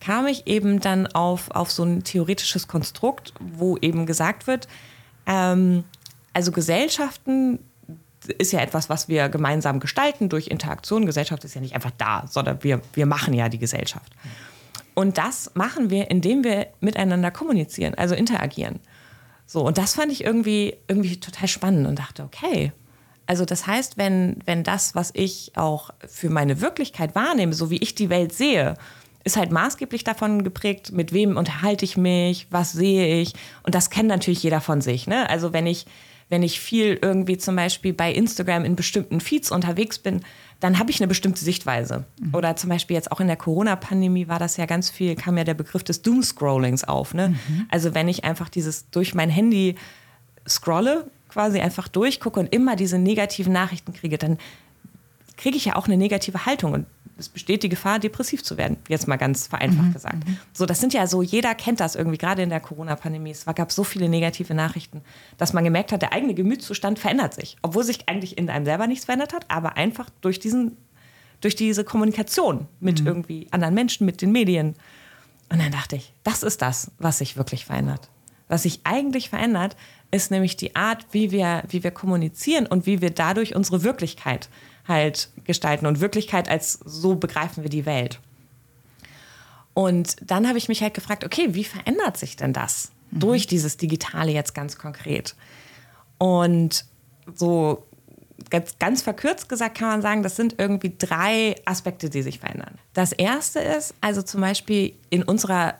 kam ich eben dann auf, auf so ein theoretisches Konstrukt, wo eben gesagt wird, ähm, also Gesellschaften ist ja etwas, was wir gemeinsam gestalten durch Interaktion. Gesellschaft ist ja nicht einfach da, sondern wir, wir machen ja die Gesellschaft. Und das machen wir, indem wir miteinander kommunizieren, also interagieren. So, und das fand ich irgendwie, irgendwie total spannend und dachte, okay. Also das heißt, wenn, wenn das, was ich auch für meine Wirklichkeit wahrnehme, so wie ich die Welt sehe, ist halt maßgeblich davon geprägt, mit wem unterhalte ich mich, was sehe ich. Und das kennt natürlich jeder von sich. Ne? Also wenn ich, wenn ich viel irgendwie zum Beispiel bei Instagram in bestimmten Feeds unterwegs bin, dann habe ich eine bestimmte Sichtweise. Oder zum Beispiel jetzt auch in der Corona-Pandemie war das ja ganz viel, kam ja der Begriff des Doomscrollings auf. Ne? Also wenn ich einfach dieses durch mein Handy scrolle, quasi einfach durchgucke und immer diese negativen Nachrichten kriege, dann kriege ich ja auch eine negative Haltung und es besteht die Gefahr, depressiv zu werden. Jetzt mal ganz vereinfacht gesagt. So, das sind ja so, jeder kennt das irgendwie, gerade in der Corona-Pandemie. Es gab so viele negative Nachrichten, dass man gemerkt hat, der eigene Gemütszustand verändert sich. Obwohl sich eigentlich in einem selber nichts verändert hat, aber einfach durch diesen, durch diese Kommunikation mit irgendwie anderen Menschen, mit den Medien. Und dann dachte ich, das ist das, was sich wirklich verändert. Was sich eigentlich verändert, ist nämlich die Art, wie wir, wie wir kommunizieren und wie wir dadurch unsere Wirklichkeit halt gestalten. Und Wirklichkeit als so begreifen wir die Welt. Und dann habe ich mich halt gefragt, okay, wie verändert sich denn das durch dieses Digitale jetzt ganz konkret? Und so ganz, ganz verkürzt gesagt kann man sagen, das sind irgendwie drei Aspekte, die sich verändern. Das erste ist, also zum Beispiel in unserer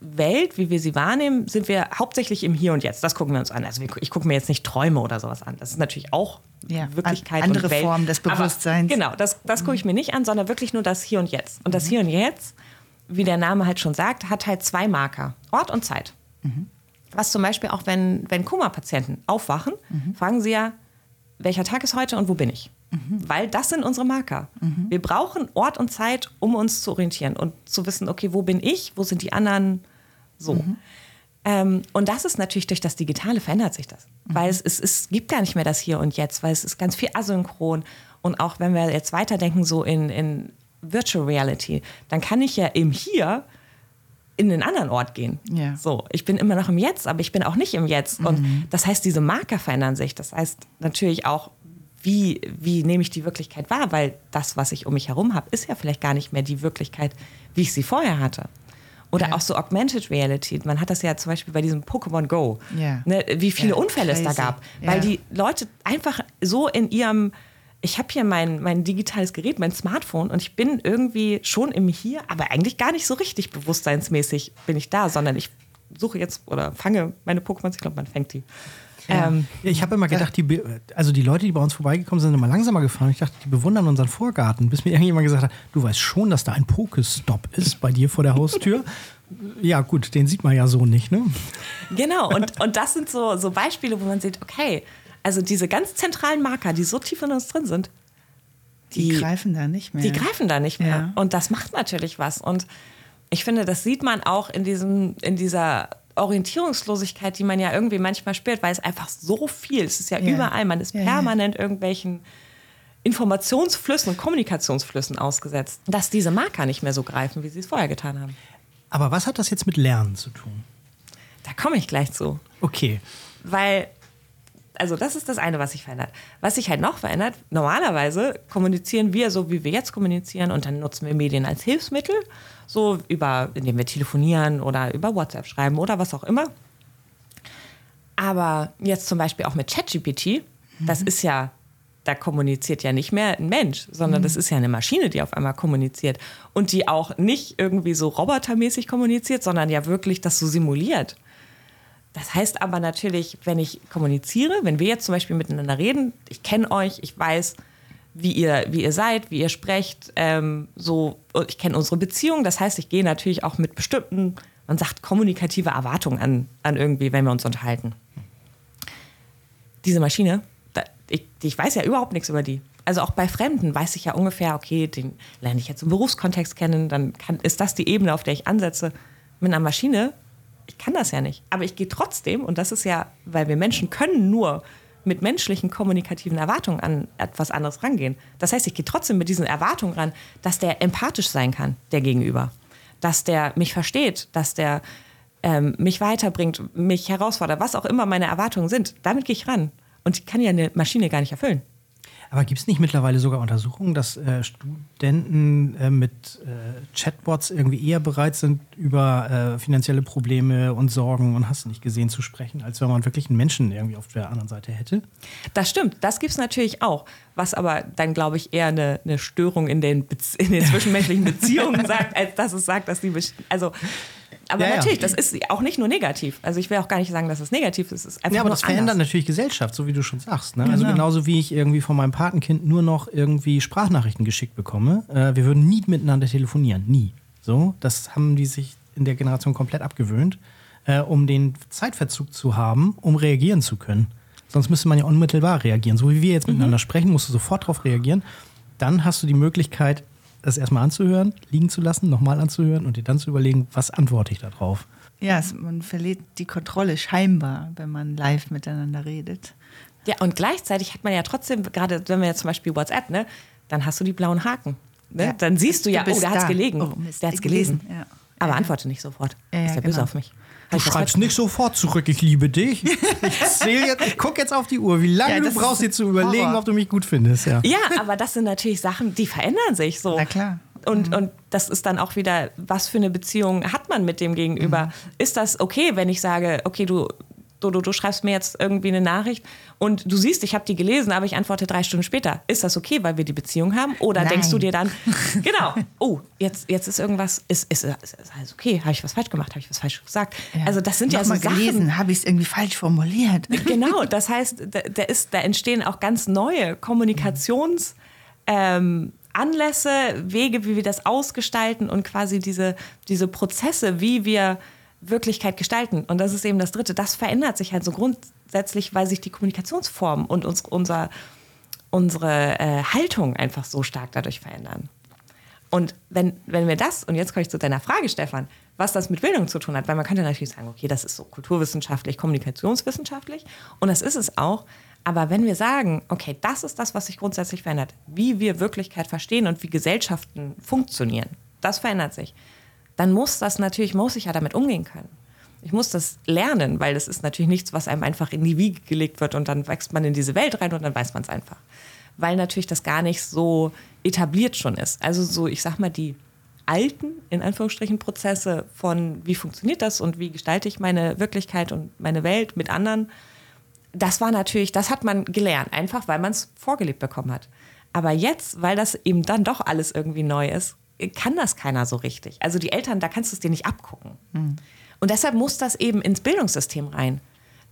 Welt, wie wir sie wahrnehmen, sind wir hauptsächlich im Hier und Jetzt. Das gucken wir uns an. Also ich gucke mir jetzt nicht Träume oder sowas an. Das ist natürlich auch Ja, Wirklichkeit an- andere und Welt. Form des Bewusstseins. Aber, genau, das, das gucke ich mir nicht an, sondern wirklich nur das Hier und Jetzt. Und das Hier und Jetzt, wie der Name halt schon sagt, hat halt zwei Marker. Ort und Zeit. Was zum Beispiel auch, wenn, wenn Koma-Patienten aufwachen, fragen sie ja, welcher Tag ist heute und wo bin ich? Weil das sind unsere Marker. Wir brauchen Ort und Zeit, um uns zu orientieren und zu wissen, okay, wo bin ich, wo sind die anderen, so. Ähm, und das ist natürlich durch das Digitale verändert sich das. Weil es, es, es gibt gar nicht mehr das Hier und Jetzt, weil es ist ganz viel asynchron. Und auch wenn wir jetzt weiterdenken, so in, in Virtual Reality, dann kann ich ja im Hier in einen anderen Ort gehen. Ja. So, ich bin immer noch im Jetzt, aber ich bin auch nicht im Jetzt. Und das heißt, diese Marker verändern sich. Das heißt natürlich auch, wie, wie nehme ich die Wirklichkeit wahr? Weil das, was ich um mich herum habe, ist ja vielleicht gar nicht mehr die Wirklichkeit, wie ich sie vorher hatte. Oder auch so Augmented Reality. Man hat das ja zum Beispiel bei diesem Pokémon Go, Ja. ne, wie viele Ja, Unfälle es da crazy. gab. Ja. Weil die Leute einfach so in ihrem, ich habe hier mein, mein digitales Gerät, mein Smartphone und ich bin irgendwie schon im Hier, aber eigentlich gar nicht so richtig bewusstseinsmäßig bin ich da, sondern ich suche jetzt oder fange meine Pokémons, ich glaube, man fängt die. Ähm, ich habe immer gedacht, die, also die Leute, die bei uns vorbeigekommen sind, sind immer langsamer gefahren. Ich dachte, die bewundern unseren Vorgarten, bis mir irgendjemand gesagt hat, du weißt schon, dass da ein Pokestop ist bei dir vor der Haustür. ja, gut, den sieht man ja so nicht, ne? Genau, und, und das sind so, so Beispiele, wo man sieht, okay, also diese ganz zentralen Marker, die so tief in uns drin sind, Die, greifen da nicht mehr. die greifen da nicht mehr. Ja. Und das macht natürlich was. Und ich finde, das sieht man auch in, diesem, in dieser Orientierungslosigkeit, die man ja irgendwie manchmal spürt, weil es einfach so viel, es ist ja, Ja. überall, man ist Ja, ja. permanent irgendwelchen Informationsflüssen und Kommunikationsflüssen ausgesetzt, dass diese Marker nicht mehr so greifen, wie sie es vorher getan haben. Aber was hat das jetzt mit Lernen zu tun? Da komme ich gleich zu. Okay. Weil, also das ist das eine, was sich verändert. Was sich halt noch verändert, normalerweise kommunizieren wir so, wie wir jetzt kommunizieren und dann nutzen wir Medien als Hilfsmittel, so über, indem wir telefonieren oder über WhatsApp schreiben oder was auch immer. Aber jetzt zum Beispiel auch mit ChatGPT, das ist ja da kommuniziert ja nicht mehr ein Mensch, sondern das ist ja eine Maschine, die auf einmal kommuniziert und die auch nicht irgendwie so robotermäßig kommuniziert, sondern ja wirklich das so simuliert. Das heißt aber natürlich, wenn ich kommuniziere, wenn wir jetzt zum Beispiel miteinander reden, ich kenne euch, ich weiß, wie ihr, wie ihr seid, wie ihr sprecht, ähm, so, ich kenne unsere Beziehung. Das heißt, ich gehe natürlich auch mit bestimmten, man sagt, kommunikative Erwartungen an, an irgendwie, wenn wir uns unterhalten. Diese Maschine, da, ich, ich weiß ja überhaupt nichts über die. Also auch bei Fremden weiß ich ja ungefähr, okay, den lerne ich jetzt im Berufskontext kennen, dann kann, ist das die Ebene, auf der ich ansetze. Mit einer Maschine, ich kann das ja nicht. Aber ich gehe trotzdem, und das ist ja, weil wir Menschen können nur mit menschlichen kommunikativen Erwartungen an etwas anderes rangehen. Das heißt, ich gehe trotzdem mit diesen Erwartungen ran, dass der empathisch sein kann, der Gegenüber. Dass der mich versteht, dass der ähm, mich weiterbringt, mich herausfordert, was auch immer meine Erwartungen sind. Damit gehe ich ran. Und ich kann ja eine Maschine gar nicht erfüllen. Aber gibt es nicht mittlerweile sogar Untersuchungen, dass äh, Studenten äh, mit äh, Chatbots irgendwie eher bereit sind, über äh, finanzielle Probleme und Sorgen und hast nicht gesehen zu sprechen, als wenn man wirklich einen Menschen irgendwie auf der anderen Seite hätte? Das stimmt, das gibt es natürlich auch. Was aber dann, glaube ich, eher eine, eine Störung in den, Be in den zwischenmenschlichen Beziehungen sagt, als dass es sagt, dass die. Also aber ja, natürlich, ja. das ist auch nicht nur negativ. Also ich will auch gar nicht sagen, dass es negativ ist. Es ist einfach ja, aber das verändert anders. natürlich Gesellschaft, so wie du schon sagst. Ne? Also genau. genauso wie ich irgendwie von meinem Patenkind nur noch irgendwie Sprachnachrichten geschickt bekomme. Äh, wir würden nie miteinander telefonieren, nie. So, das haben die sich in der Generation komplett abgewöhnt, äh, um den Zeitverzug zu haben, um reagieren zu können. Sonst müsste man ja unmittelbar reagieren. So wie wir jetzt mhm. miteinander sprechen, musst du sofort darauf reagieren. Dann hast du die Möglichkeit, das erstmal anzuhören, liegen zu lassen, nochmal anzuhören und dir dann zu überlegen, was antworte ich darauf. Ja, man verliert die Kontrolle scheinbar, wenn man live miteinander redet. Ja, und gleichzeitig hat man ja trotzdem, gerade wenn wir jetzt zum Beispiel WhatsApp, ne, dann hast du die blauen Haken. Ne? Ja. Dann siehst du ja, du oh, der hat es gelegen. Oh, der hat es gelesen. Ja. Aber antworte nicht sofort. Ja, ist ja genau. böse auf mich. Du schreibst nicht sofort zurück, ich liebe dich. Ich, ich gucke jetzt auf die Uhr, wie lange ja, du brauchst, dir zu überlegen, Horror. ob du mich gut findest. Ja. ja, aber das sind natürlich Sachen, die verändern sich so. Na klar. Und, mhm. und das ist dann auch wieder, was für eine Beziehung hat man mit dem Gegenüber? Mhm. Ist das okay, wenn ich sage, okay, du du, du, du schreibst mir jetzt irgendwie eine Nachricht und du siehst, ich habe die gelesen, aber ich antworte drei Stunden später. Ist das okay, weil wir die Beziehung haben? Oder Nein. denkst du dir dann, genau, oh, jetzt, jetzt ist irgendwas, ist, ist, ist, ist alles okay? Habe ich was falsch gemacht? Habe ich was falsch gesagt? Ja. Also das sind ja so mal Sachen. gelesen, habe ich es irgendwie falsch formuliert. Genau, das heißt, da, da, ist, da entstehen auch ganz neue Kommunikations- ähm, Anlässe, Wege, wie wir das ausgestalten und quasi diese, diese Prozesse, wie wir Wirklichkeit gestalten. Und das ist eben das Dritte. Das verändert sich halt so grundsätzlich, weil sich die Kommunikationsform und uns, unser, unsere äh, Haltung einfach so stark dadurch verändern. Und wenn, wenn wir das, und jetzt komme ich zu deiner Frage, Stefan, was das mit Bildung zu tun hat, weil man könnte natürlich sagen, okay, das ist so kulturwissenschaftlich, kommunikationswissenschaftlich und das ist es auch. Aber wenn wir sagen, okay, das ist das, was sich grundsätzlich verändert, wie wir Wirklichkeit verstehen und wie Gesellschaften funktionieren, das verändert sich dann muss das natürlich, muss ich ja damit umgehen können. Ich muss das lernen, weil das ist natürlich nichts, was einem einfach in die Wiege gelegt wird und dann wächst man in diese Welt rein und dann weiß man es einfach. Weil natürlich das gar nicht so etabliert schon ist. Also so, ich sag mal, die alten, in Anführungsstrichen, Prozesse von wie funktioniert das und wie gestalte ich meine Wirklichkeit und meine Welt mit anderen, das war natürlich, das hat man gelernt, einfach weil man es vorgelebt bekommen hat. Aber jetzt, weil das eben dann doch alles irgendwie neu ist, kann das keiner so richtig. Also die Eltern, da kannst du es dir nicht abgucken. Mhm. Und deshalb muss das eben ins Bildungssystem rein,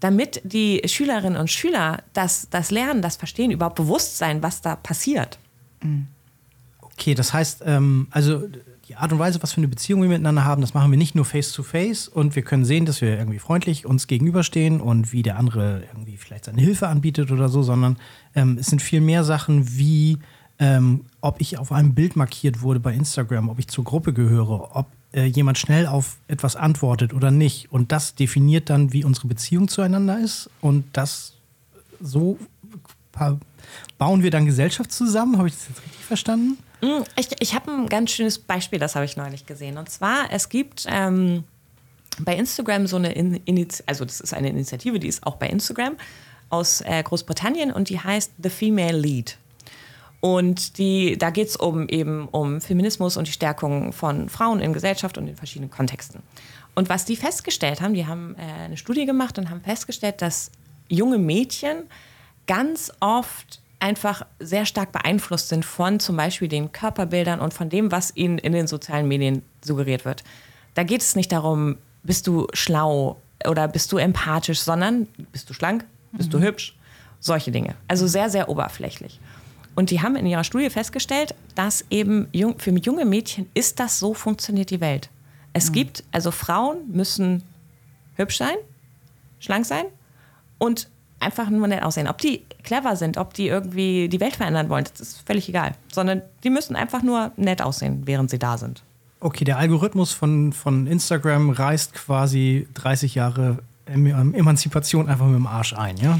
damit die Schülerinnen und Schüler das, das Lernen, das Verstehen, überhaupt bewusst sein, was da passiert. Mhm. Okay, das heißt, ähm, also die Art und Weise, was für eine Beziehung wir miteinander haben, das machen wir nicht nur face to face und wir können sehen, dass wir irgendwie freundlich uns gegenüberstehen und wie der andere irgendwie vielleicht seine Hilfe anbietet oder so, sondern ähm, es sind viel mehr Sachen wie ähm, ob ich auf einem Bild markiert wurde bei Instagram, ob ich zur Gruppe gehöre, ob äh, jemand schnell auf etwas antwortet oder nicht. Und das definiert dann, wie unsere Beziehung zueinander ist. Und das so bauen wir dann Gesellschaft zusammen. Habe ich das jetzt richtig verstanden? Mm, ich, ich habe ein ganz schönes Beispiel, das habe ich neulich gesehen. Und zwar, es gibt ähm, bei Instagram so eine Initiative, also das ist eine Initiative, die ist auch bei Instagram aus äh, Großbritannien und die heißt The Female Lead. Und die, da geht es um eben um Feminismus und die Stärkung von Frauen in Gesellschaft und in verschiedenen Kontexten. Und was die festgestellt haben, die haben äh, eine Studie gemacht und haben festgestellt, dass junge Mädchen ganz oft einfach sehr stark beeinflusst sind von zum Beispiel den Körperbildern und von dem, was ihnen in den sozialen Medien suggeriert wird. Da geht es nicht darum, bist du schlau oder bist du empathisch, sondern bist du schlank, bist du hübsch, solche Dinge. Also sehr, sehr oberflächlich. Und die haben in ihrer Studie festgestellt, dass eben jung, für junge Mädchen ist das so funktioniert die Welt. Es gibt, also Frauen müssen hübsch sein, schlank sein und einfach nur nett aussehen. Ob die clever sind, ob die irgendwie die Welt verändern wollen, das ist völlig egal. Sondern die müssen einfach nur nett aussehen, während sie da sind. Okay, der Algorithmus von, von Instagram reißt quasi 30 Jahre Em- Emanzipation einfach mit dem Arsch ein, ja?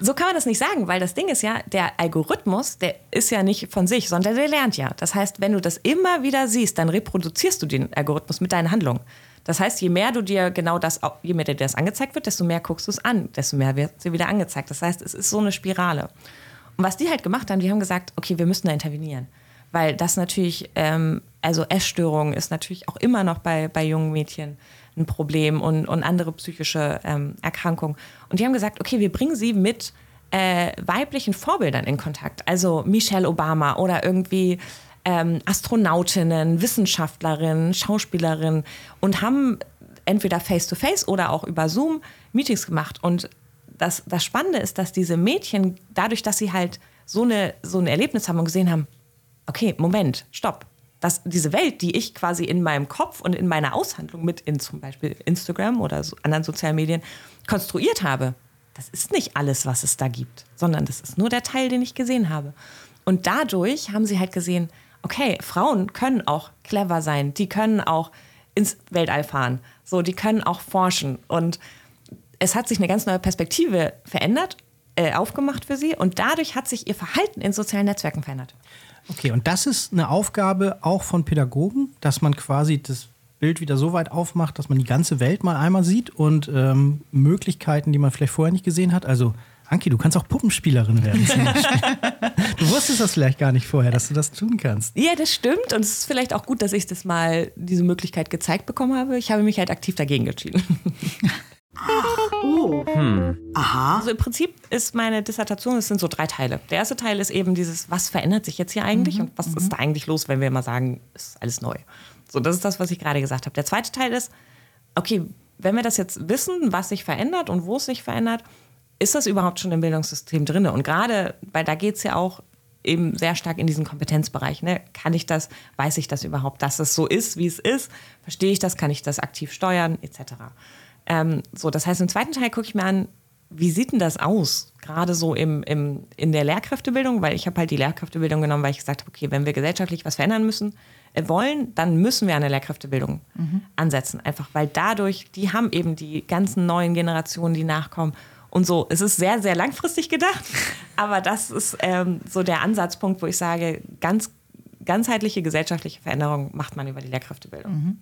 So kann man das nicht sagen, weil das Ding ist ja, der Algorithmus, der ist ja nicht von sich, sondern der lernt ja. Das heißt, wenn du das immer wieder siehst, dann reproduzierst du den Algorithmus mit deinen Handlungen. Das heißt, je mehr du dir genau das, je mehr dir das angezeigt wird, desto mehr guckst du es an, desto mehr wird sie wieder angezeigt. Das heißt, es ist so eine Spirale. Und was die halt gemacht haben, die haben gesagt, okay, wir müssen da intervenieren. Weil das natürlich, ähm, also Essstörungen ist natürlich auch immer noch bei, bei jungen Mädchen ein Problem und, und andere psychische ähm, Erkrankungen. Und die haben gesagt, okay, wir bringen sie mit äh, weiblichen Vorbildern in Kontakt. Also Michelle Obama oder irgendwie ähm, Astronautinnen, Wissenschaftlerinnen, Schauspielerinnen und haben entweder face-to-face oder auch über Zoom Meetings gemacht. Und das, das Spannende ist, dass diese Mädchen, dadurch, dass sie halt so, eine, so ein Erlebnis haben und gesehen haben, okay, Moment, stopp. Das, diese Welt, die ich quasi in meinem Kopf und in meiner Aushandlung mit in zum Beispiel Instagram oder so anderen sozialen Medien konstruiert habe, das ist nicht alles, was es da gibt, sondern das ist nur der Teil, den ich gesehen habe. Und dadurch haben sie halt gesehen, okay, Frauen können auch clever sein, die können auch ins Weltall fahren, so, die können auch forschen. Und es hat sich eine ganz neue Perspektive verändert, äh, aufgemacht für sie und dadurch hat sich ihr Verhalten in sozialen Netzwerken verändert. Okay, und das ist eine Aufgabe auch von Pädagogen, dass man quasi das Bild wieder so weit aufmacht, dass man die ganze Welt mal einmal sieht und ähm, Möglichkeiten, die man vielleicht vorher nicht gesehen hat. Also, Anki, du kannst auch Puppenspielerin werden. Zum Beispiel. du wusstest das vielleicht gar nicht vorher, dass du das tun kannst. Ja, das stimmt. Und es ist vielleicht auch gut, dass ich das mal, diese Möglichkeit gezeigt bekommen habe. Ich habe mich halt aktiv dagegen entschieden. Aha. Also im Prinzip ist meine Dissertation, es sind so drei Teile. Der erste Teil ist eben dieses, was verändert sich jetzt hier eigentlich und was ist da eigentlich los, wenn wir mal sagen, es ist alles neu. So, das ist das, was ich gerade gesagt habe. Der zweite Teil ist, okay, wenn wir das jetzt wissen, was sich verändert und wo es sich verändert, ist das überhaupt schon im Bildungssystem drin? Und gerade, weil da geht es ja auch eben sehr stark in diesen Kompetenzbereich. Ne? Kann ich das, weiß ich das überhaupt, dass es so ist, wie es ist? Verstehe ich das? Kann ich das aktiv steuern? Etc. Ähm, so, das heißt, im zweiten Teil gucke ich mir an, wie sieht denn das aus? Gerade so im, im, in der Lehrkräftebildung, weil ich habe halt die Lehrkräftebildung genommen, weil ich gesagt habe, okay, wenn wir gesellschaftlich was verändern müssen, äh, wollen, dann müssen wir eine Lehrkräftebildung ansetzen. Einfach weil dadurch, die haben eben die ganzen neuen Generationen, die nachkommen. Und so, es ist sehr, sehr langfristig gedacht, aber das ist ähm, so der Ansatzpunkt, wo ich sage, ganz ganzheitliche gesellschaftliche Veränderung macht man über die Lehrkräftebildung.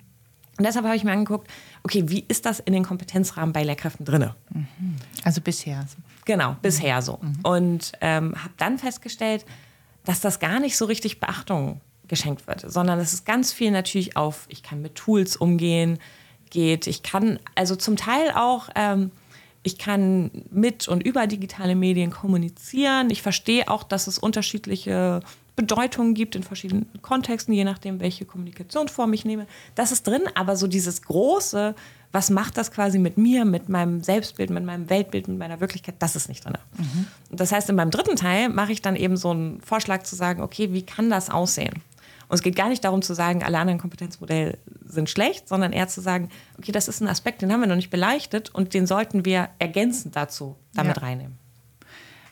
Und deshalb habe ich mir angeguckt, okay, wie ist das in den Kompetenzrahmen bei Lehrkräften drinne? Also bisher. Genau, bisher so. Und ähm, habe dann festgestellt, dass das gar nicht so richtig Beachtung geschenkt wird, sondern es ist ganz viel natürlich auf, ich kann mit Tools umgehen, geht, ich kann also zum Teil auch, ähm, ich kann mit und über digitale Medien kommunizieren. Ich verstehe auch, dass es unterschiedliche Bedeutungen gibt in verschiedenen Kontexten, je nachdem, welche Kommunikationsform ich nehme. Das ist drin, aber so dieses große, was macht das quasi mit mir, mit meinem Selbstbild, mit meinem Weltbild, mit meiner Wirklichkeit, das ist nicht drin. Und Das heißt, in meinem dritten Teil mache ich dann eben so einen Vorschlag zu sagen, okay, wie kann das aussehen? Und es geht gar nicht darum zu sagen, alle anderen Kompetenzmodelle sind schlecht, sondern eher zu sagen, okay, das ist ein Aspekt, den haben wir noch nicht beleuchtet und den sollten wir ergänzend dazu damit Ja. reinnehmen.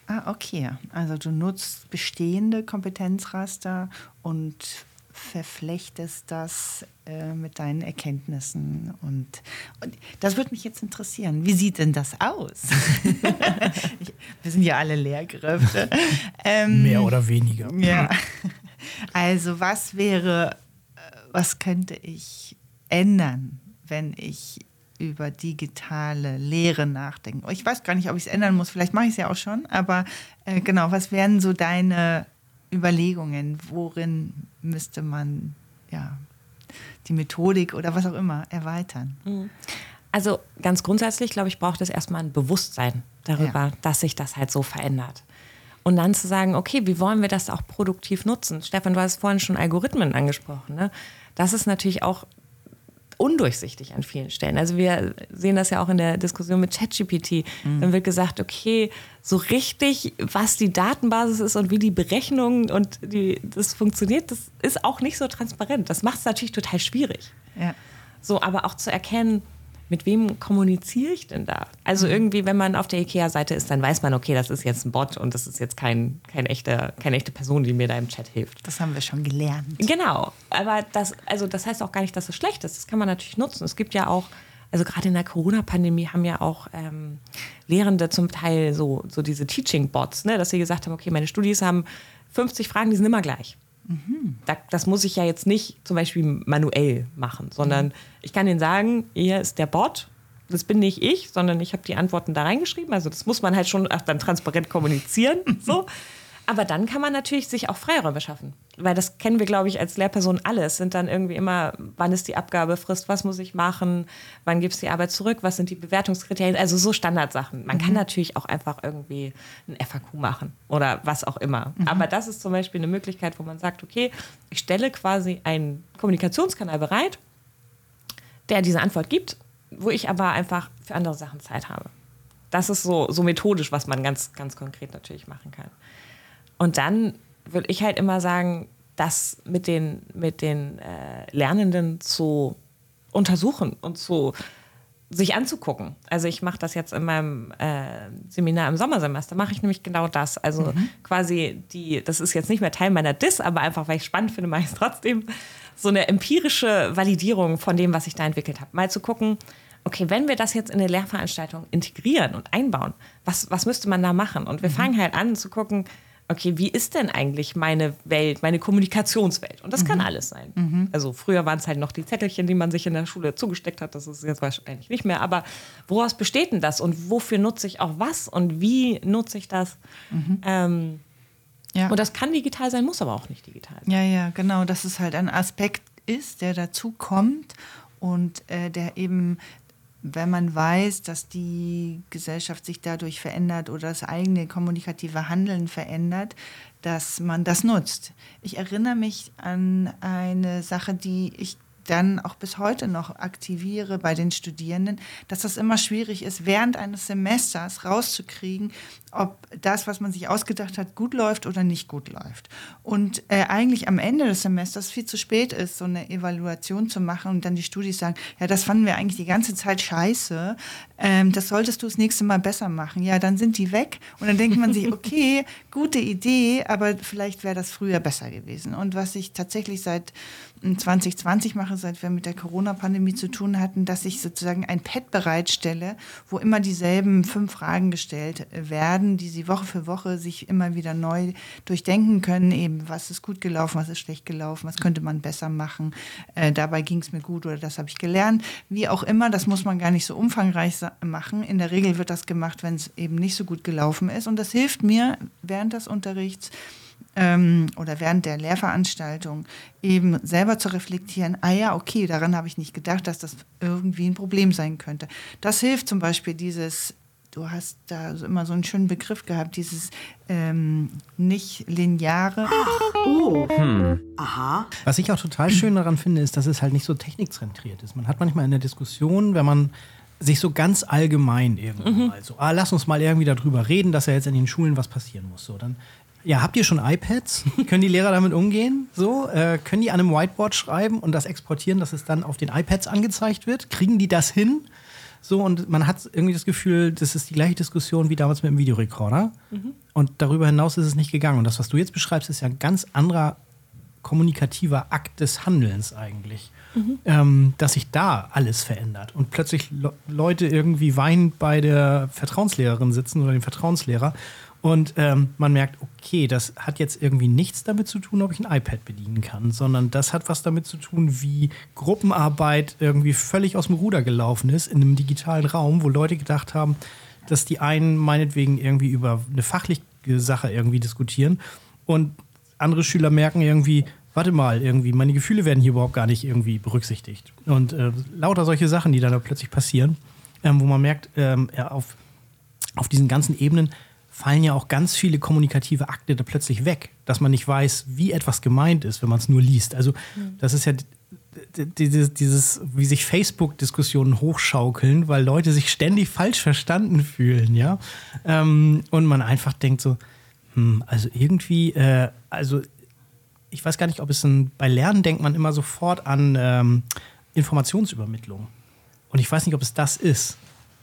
Ah, okay. Also du nutzt bestehende Kompetenzraster und verflechtest das äh, mit deinen Erkenntnissen. Und, und das würde mich jetzt interessieren. Wie sieht denn das aus? ich, wir sind ja alle Lehrkräfte. Ähm, Mehr oder weniger. ja. Also was wäre, äh, was könnte ich ändern, wenn ich über digitale Lehre nachdenke? Ich weiß gar nicht, ob ich es ändern muss. Vielleicht mache ich es ja auch schon. Aber äh, genau, was wären so deine Überlegungen? Worin müsste man ja die Methodik oder was auch immer erweitern? Also ganz grundsätzlich, glaube ich, braucht es erstmal ein Bewusstsein darüber, Ja. dass sich das halt so verändert. Und dann zu sagen, okay, wie wollen wir das auch produktiv nutzen? Stefan, du hast vorhin schon Algorithmen angesprochen. Ne? Das ist natürlich auch undurchsichtig an vielen Stellen. Also wir sehen das ja auch in der Diskussion mit ChatGPT. Mhm. Dann wird gesagt, okay, so richtig, was die Datenbasis ist und wie die Berechnung und die, das funktioniert, das ist auch nicht so transparent. Das macht es natürlich total schwierig. Ja. So, aber auch zu erkennen, mit wem kommuniziere ich denn da? Also mhm. irgendwie, wenn man auf der IKEA-Seite ist, dann weiß man, okay, das ist jetzt ein Bot und das ist jetzt kein, kein echter, keine echte Person, die mir da im Chat hilft. Das haben wir schon gelernt. Genau. Aber das, also das heißt auch gar nicht, dass es schlecht ist. Das kann man natürlich nutzen. Es gibt ja auch, also gerade in der Corona-Pandemie haben ja auch ähm, Lehrende zum Teil so, so diese Teaching-Bots, ne, dass sie gesagt haben, okay, meine Studis haben 50 Fragen, die sind immer gleich. Mhm. das muss ich ja jetzt nicht zum Beispiel manuell machen, sondern mhm. ich kann Ihnen sagen, hier ist der Bot, das bin nicht ich, sondern ich habe die Antworten da reingeschrieben. Also das muss man halt schon dann transparent kommunizieren. so. Aber dann kann man natürlich sich auch Freiräume schaffen. Weil das kennen wir, glaube ich, als Lehrperson alle. Es sind dann irgendwie immer, wann ist die Abgabefrist, was muss ich machen, wann gibt es die Arbeit zurück, was sind die Bewertungskriterien, also so Standardsachen. Man mhm. kann natürlich auch einfach irgendwie ein FAQ machen oder was auch immer. Mhm. Aber das ist zum Beispiel eine Möglichkeit, wo man sagt, okay, ich stelle quasi einen Kommunikationskanal bereit, der diese Antwort gibt, wo ich aber einfach für andere Sachen Zeit habe. Das ist so, so methodisch, was man ganz, ganz konkret natürlich machen kann. Und dann würde ich halt immer sagen, das mit den, mit den äh, Lernenden zu untersuchen und zu sich anzugucken. Also ich mache das jetzt in meinem äh, Seminar im Sommersemester, mache ich nämlich genau das. Also mhm. quasi die, das ist jetzt nicht mehr Teil meiner Dis, aber einfach, weil ich es spannend finde, mache ich es trotzdem, so eine empirische Validierung von dem, was ich da entwickelt habe. Mal zu gucken, okay, wenn wir das jetzt in eine Lehrveranstaltung integrieren und einbauen, was, was müsste man da machen? Und wir mhm. fangen halt an zu gucken, okay, wie ist denn eigentlich meine Welt, meine Kommunikationswelt? Und das mhm. kann alles sein. Mhm. Also früher waren es halt noch die Zettelchen, die man sich in der Schule zugesteckt hat. Das ist jetzt wahrscheinlich nicht mehr. Aber woraus besteht denn das? Und wofür nutze ich auch was? Und wie nutze ich das? Mhm. Ähm, ja. Und das kann digital sein, muss aber auch nicht digital sein. Ja, ja, genau. Dass es halt ein Aspekt ist, der dazu kommt und äh, der eben wenn man weiß, dass die Gesellschaft sich dadurch verändert oder das eigene kommunikative Handeln verändert, dass man das nutzt. Ich erinnere mich an eine Sache, die ich dann auch bis heute noch aktiviere bei den Studierenden, dass das immer schwierig ist, während eines Semesters rauszukriegen, ob das, was man sich ausgedacht hat, gut läuft oder nicht gut läuft. Und äh, eigentlich am Ende des Semesters viel zu spät ist, so eine Evaluation zu machen und dann die Studis sagen, ja, das fanden wir eigentlich die ganze Zeit scheiße, ähm, das solltest du das nächste Mal besser machen. Ja, dann sind die weg und dann denkt man sich, okay, gute Idee, aber vielleicht wäre das früher besser gewesen. Und was ich tatsächlich seit 2020 hm, mache, seit wir mit der Corona-Pandemie zu tun hatten, dass ich sozusagen ein Pad bereitstelle, wo immer dieselben fünf Fragen gestellt werden werden, die sie Woche für Woche sich immer wieder neu durchdenken können, eben was ist gut gelaufen, was ist schlecht gelaufen, was könnte man besser machen, äh, dabei ging es mir gut oder das habe ich gelernt. Wie auch immer, das muss man gar nicht so umfangreich machen. In der Regel wird das gemacht, wenn es eben nicht so gut gelaufen ist und das hilft mir während des Unterrichts, ähm, oder während der Lehrveranstaltung eben selber zu reflektieren, ah ja, okay, daran habe ich nicht gedacht, dass das irgendwie ein Problem sein könnte. Das hilft zum Beispiel dieses du hast da immer so einen schönen Begriff gehabt, dieses ähm, nicht lineare. Oh. Hm. Aha. Was ich auch total schön daran finde, ist, dass es halt nicht so technikzentriert ist. Man hat manchmal in der Diskussion, wenn man sich so ganz allgemein irgendwie mhm. mal so, ah, lass uns mal irgendwie darüber reden, dass ja jetzt in den Schulen was passieren muss. So, dann ja, habt ihr schon iPads? können die Lehrer damit umgehen? So, äh, können die an einem Whiteboard schreiben und das exportieren, dass es dann auf den iPads angezeigt wird? Kriegen die das hin? So, und man hat irgendwie das Gefühl, das ist die gleiche Diskussion wie damals mit dem Videorekorder. Mhm. Und darüber hinaus ist es nicht gegangen. Und das, was du jetzt beschreibst, ist ja ein ganz anderer kommunikativer Akt des Handelns eigentlich. Mhm. Ähm, dass sich da alles verändert und plötzlich Le Leute irgendwie weinend bei der Vertrauenslehrerin sitzen oder dem Vertrauenslehrer und ähm, man merkt, okay, das hat jetzt irgendwie nichts damit zu tun, ob ich ein iPad bedienen kann, sondern das hat was damit zu tun, wie Gruppenarbeit irgendwie völlig aus dem Ruder gelaufen ist in einem digitalen Raum, wo Leute gedacht haben, dass die einen meinetwegen irgendwie über eine fachliche Sache irgendwie diskutieren und andere Schüler merken irgendwie, warte mal, irgendwie, meine Gefühle werden hier überhaupt gar nicht irgendwie berücksichtigt. Und äh, lauter solche Sachen, die dann da plötzlich passieren, ähm, wo man merkt, ähm, ja, auf, auf diesen ganzen Ebenen fallen ja auch ganz viele kommunikative Akte da plötzlich weg, dass man nicht weiß, wie etwas gemeint ist, wenn man es nur liest. Also das ist ja dieses, dieses wie sich Facebook-Diskussionen hochschaukeln, weil Leute sich ständig falsch verstanden fühlen, ja. Ähm, und man einfach denkt so, hm, also irgendwie, äh, also ich weiß gar nicht, ob es ein, bei Lernen denkt man immer sofort an ähm, Informationsübermittlung. Und ich weiß nicht, ob es das ist.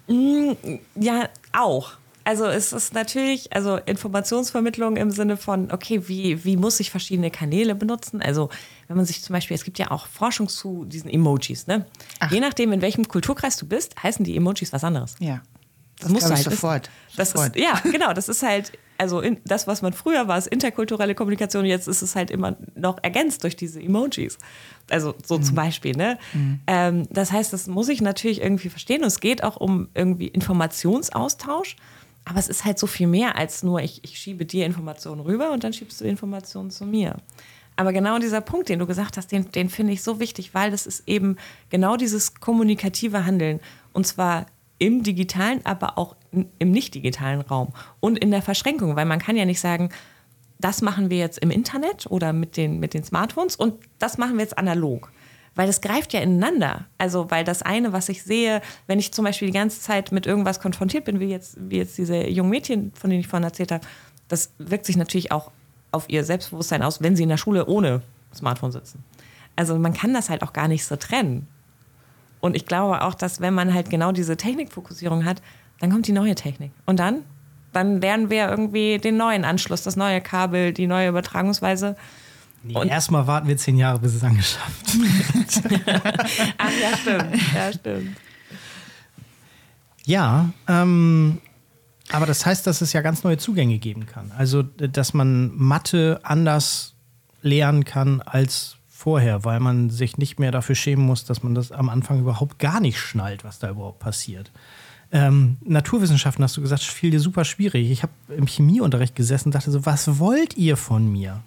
Ja, auch. Also es ist natürlich, also Informationsvermittlung im Sinne von, okay, wie, wie muss ich verschiedene Kanäle benutzen? Also wenn man sich zum Beispiel, es gibt ja auch Forschung zu diesen Emojis, ne? Je nachdem, in welchem Kulturkreis du bist, heißen die Emojis was anderes. Ja. Das, musst du glaub ich halt sofort. Wissen. Das Sofort. ist, ja, genau, das ist halt, also in, das, was man früher war, ist interkulturelle Kommunikation, jetzt ist es halt immer noch ergänzt durch diese Emojis. Also so Mhm. zum Beispiel, ne? Ähm, das heißt, das muss ich natürlich irgendwie verstehen und es geht auch um irgendwie Informationsaustausch, aber es ist halt so viel mehr als nur, ich, ich schiebe dir Informationen rüber und dann schiebst du Informationen zu mir. Aber genau dieser Punkt, den du gesagt hast, den, den finde ich so wichtig, weil das ist eben genau dieses kommunikative Handeln. Und zwar im digitalen, aber auch im nicht digitalen Raum und in der Verschränkung, weil man kann ja nicht sagen, das machen wir jetzt im Internet oder mit den, mit den Smartphones und das machen wir jetzt analog. Weil das greift ja ineinander. Also, weil das eine, was ich sehe, wenn ich zum Beispiel die ganze Zeit mit irgendwas konfrontiert bin, wie jetzt, wie jetzt diese jungen Mädchen, von denen ich vorhin erzählt habe, das wirkt sich natürlich auch auf ihr Selbstbewusstsein aus, wenn sie in der Schule ohne Smartphone sitzen. Also, man kann das halt auch gar nicht so trennen. Und ich glaube auch, dass wenn man halt genau diese Technikfokussierung hat, dann kommt die neue Technik. Und dann? Dann lernen wir irgendwie den neuen Anschluss, das neue Kabel, die neue Übertragungsweise. Nee, erstmal warten wir zehn Jahre, bis es angeschafft wird. Ach ja, stimmt. Ja, stimmt. Ja, ähm, aber das heißt, dass es ja ganz neue Zugänge geben kann. Also, dass man Mathe anders lernen kann als vorher, weil man sich nicht mehr dafür schämen muss, dass man das am Anfang überhaupt gar nicht schnallt, was da überhaupt passiert. Ähm, Naturwissenschaften, hast du gesagt, fiel dir super schwierig. Ich habe im Chemieunterricht gesessen und dachte so, was wollt ihr von mir?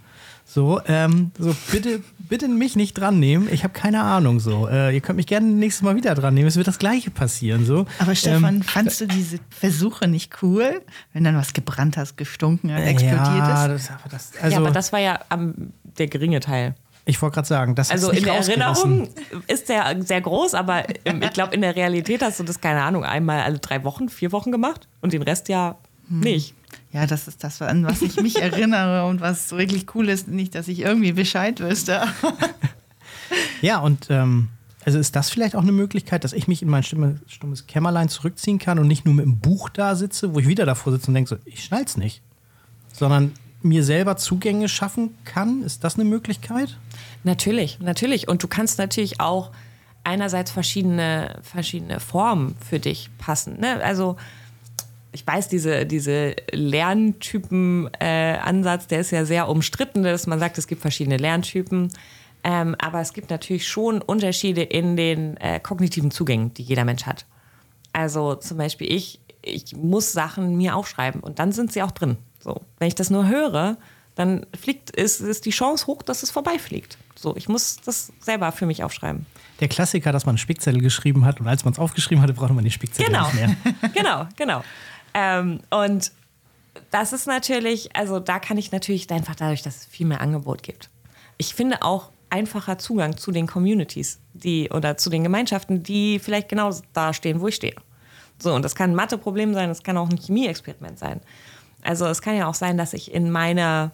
So, ähm, so bitte, bitte mich nicht dran nehmen. Ich habe keine Ahnung. So, äh, ihr könnt mich gerne nächstes Mal wieder dran nehmen. Es wird das Gleiche passieren. So, Aber Stefan, Ähm, fandst du diese Versuche nicht cool, wenn dann was gebrannt hast, gestunken hat, explodiert ja, ist? Das, aber das, also, ja, aber das war ja am, der geringe Teil. ich wollte gerade sagen, das Also ist in nicht der. Erinnerung ist der sehr groß, aber ähm, ich glaube, in der Realität hast du das, keine Ahnung, einmal alle drei Wochen, vier Wochen gemacht und den Rest ja nicht. Ja, das ist das, an was ich mich erinnere und was wirklich cool ist. Nicht, dass ich irgendwie Bescheid wüsste. Ja, und ähm, also ist das vielleicht auch eine Möglichkeit, dass ich mich in mein stummes Kämmerlein zurückziehen kann und nicht nur mit dem Buch da sitze, wo ich wieder davor sitze und denke so, ich schnall's nicht, sondern mir selber Zugänge schaffen kann? Ist das eine Möglichkeit? Natürlich, natürlich. Und du kannst natürlich auch einerseits verschiedene, verschiedene Formen für dich passen. Ne? Also ich weiß, diese, diese Lerntypen-Ansatz, der ist ja sehr umstritten, dass man sagt, es gibt verschiedene Lerntypen. Ähm, aber es gibt natürlich schon Unterschiede in den äh, kognitiven Zugängen, die jeder Mensch hat. Also zum Beispiel ich, ich muss Sachen mir aufschreiben und dann sind sie auch drin. So, wenn ich das nur höre, dann fliegt, ist, ist die Chance hoch, dass es vorbeifliegt. So, ich muss das selber für mich aufschreiben. Der Klassiker, dass man einen Spickzettel geschrieben hat und als man es aufgeschrieben hatte, brauchte man den Spickzettel Genau, nicht mehr. genau, genau. Ähm, und das ist natürlich, also da kann ich natürlich einfach dadurch, dass es viel mehr Angebot gibt. Ich finde auch einfacher Zugang zu den Communities, die oder zu den Gemeinschaften, die vielleicht genau da stehen, wo ich stehe. So, und das kann ein Mathe-Problem sein, das kann auch ein Chemie-Experiment sein. Also es kann ja auch sein, dass ich in meiner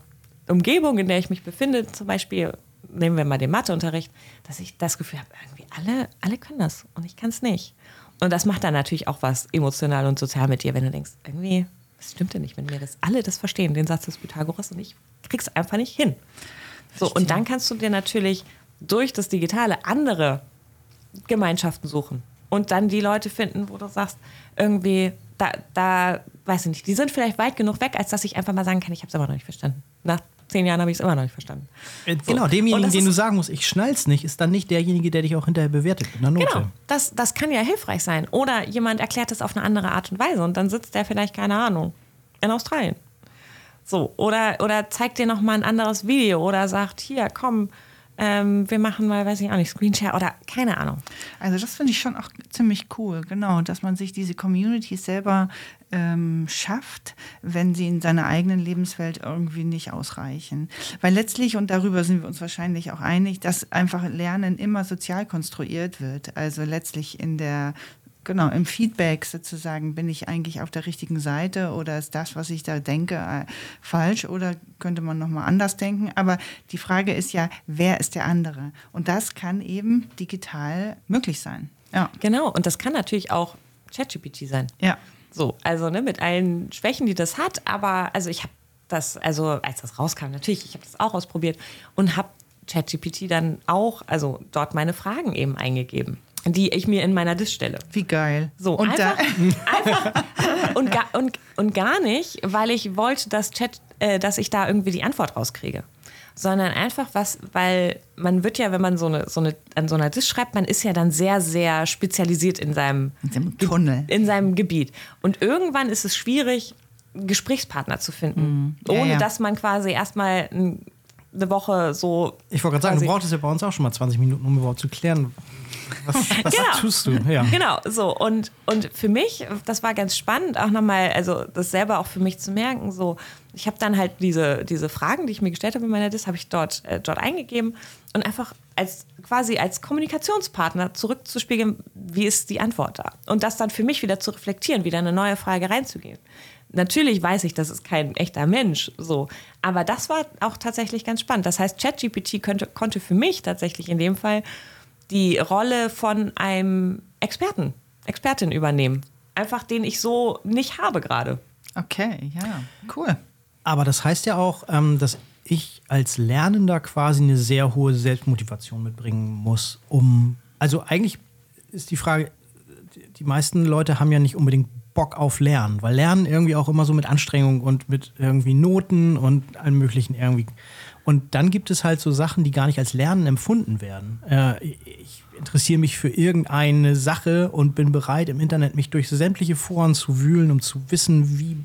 Umgebung, in der ich mich befinde, zum Beispiel, nehmen wir mal den Matheunterricht, dass ich das Gefühl habe, irgendwie alle, alle können das und ich kann es nicht. Und das macht dann natürlich auch was emotional und sozial mit dir, wenn du denkst, irgendwie, das stimmt ja nicht, wenn wir das alle das verstehen, den Satz des Pythagoras und ich krieg's einfach nicht hin. So, und dann kannst du dir natürlich durch das Digitale andere Gemeinschaften suchen und dann die Leute finden, wo du sagst, irgendwie, da, da, weiß ich nicht, die sind vielleicht weit genug weg, als dass ich einfach mal sagen kann, ich habe es immer noch nicht verstanden. Nach zehn Jahren habe ich es immer noch nicht verstanden. So. Genau, demjenigen, den du sagen musst, ich schnall's nicht, ist dann nicht derjenige, der dich auch hinterher bewertet mit einer Note. Genau, das, das kann ja hilfreich sein. Oder jemand erklärt es auf eine andere Art und Weise und dann sitzt der vielleicht, keine Ahnung, in Australien. So, oder, oder zeigt dir noch mal ein anderes Video oder sagt, hier, komm, ähm, wir machen mal, weiß ich auch nicht, Screenshare oder keine Ahnung. Also das finde ich schon auch ziemlich cool, genau, dass man sich diese Communities selber ähm, schafft, wenn sie in seiner eigenen Lebenswelt irgendwie nicht ausreichen. Weil letztlich, und darüber sind wir uns wahrscheinlich auch einig, dass einfach Lernen immer sozial konstruiert wird. Also letztlich in der Genau, im Feedback sozusagen, bin ich eigentlich auf der richtigen Seite oder ist das, was ich da denke, äh, falsch oder könnte man nochmal anders denken? Aber die Frage ist ja, wer ist der andere? Und das kann eben digital möglich sein. Ja. Genau, und das kann natürlich auch ChatGPT sein. Ja. So, also ne, mit allen Schwächen, die das hat, aber also ich habe das, also als das rauskam, natürlich, ich habe das auch ausprobiert und habe ChatGPT dann auch, also dort meine Fragen eben eingegeben die ich mir in meiner Disk stelle. Wie geil. So, und einfach, einfach und, gar, und, und gar nicht, weil ich wollte, dass Chat, äh, dass ich da irgendwie die Antwort rauskriege. Sondern einfach was, weil man wird ja, wenn man so eine, so eine an so einer Disk schreibt, man ist ja dann sehr, sehr spezialisiert in seinem, in seinem Tunnel. in seinem Gebiet. Und irgendwann ist es schwierig, Gesprächspartner zu finden, mhm. ja, ohne ja. dass man quasi erstmal eine Woche so. Ich wollte gerade sagen, du brauchtest ja bei uns auch schon mal 20 Minuten, um überhaupt zu klären, was, was genau. tust du? Ja. Genau, so. Und, und für mich, das war ganz spannend, auch nochmal, also das selber auch für mich zu merken, so, ich habe dann halt diese, diese Fragen, die ich mir gestellt habe in meiner Dis, habe ich dort, äh, dort eingegeben und einfach als quasi als Kommunikationspartner zurückzuspiegeln, wie ist die Antwort da? Und das dann für mich wieder zu reflektieren, wieder eine neue Frage reinzugehen. Natürlich weiß ich, das ist kein echter Mensch, so. Aber das war auch tatsächlich ganz spannend. Das heißt, ChatGPT könnte, konnte für mich tatsächlich in dem Fall die Rolle von einem Experten, Expertin übernehmen. Einfach den ich so nicht habe gerade. Okay, ja, cool. Aber das heißt ja auch, ähm, dass ich als Lernender quasi eine sehr hohe Selbstmotivation mitbringen muss, um. Also eigentlich ist die Frage, die meisten Leute haben ja nicht unbedingt Bock auf Lernen, weil Lernen irgendwie auch immer so mit Anstrengung und mit irgendwie Noten und allem möglichen irgendwie und dann gibt es halt so Sachen, die gar nicht als Lernen empfunden werden. Äh, ich interessiere mich für irgendeine Sache und bin bereit, im Internet mich durch sämtliche Foren zu wühlen, um zu wissen, wie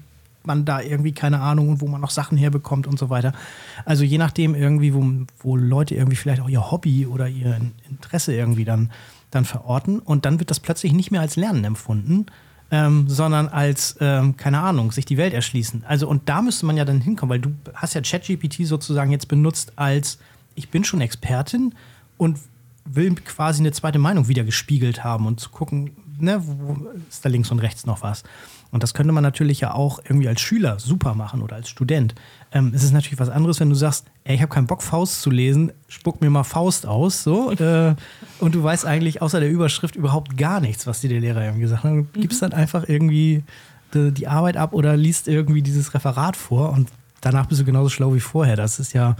man da irgendwie, keine Ahnung, und wo man noch Sachen herbekommt und so weiter. Also je nachdem irgendwie, wo, wo Leute irgendwie vielleicht auch ihr Hobby oder ihr Interesse irgendwie dann, dann verorten. Und dann wird das plötzlich nicht mehr als Lernen empfunden, ähm, sondern als, ähm, keine Ahnung, sich die Welt erschließen. Also, und da müsste man ja dann hinkommen, weil du hast ja ChatGPT sozusagen jetzt benutzt als, ich bin schon Expertin und will quasi eine zweite Meinung wieder gespiegelt haben und zu gucken, ne, wo ist da links und rechts noch was. Und das könnte man natürlich ja auch irgendwie als Schüler super machen oder als Student. Ähm, es ist natürlich was anderes, wenn du sagst, ey, ich habe keinen Bock, Faust zu lesen, spuck mir mal Faust aus, so. Äh, und du weißt eigentlich außer der Überschrift überhaupt gar nichts, was dir der Lehrer irgendwie gesagt hat. Du gibst dann einfach irgendwie die, die Arbeit ab oder liest irgendwie dieses Referat vor und danach bist du genauso schlau wie vorher. Das ist ja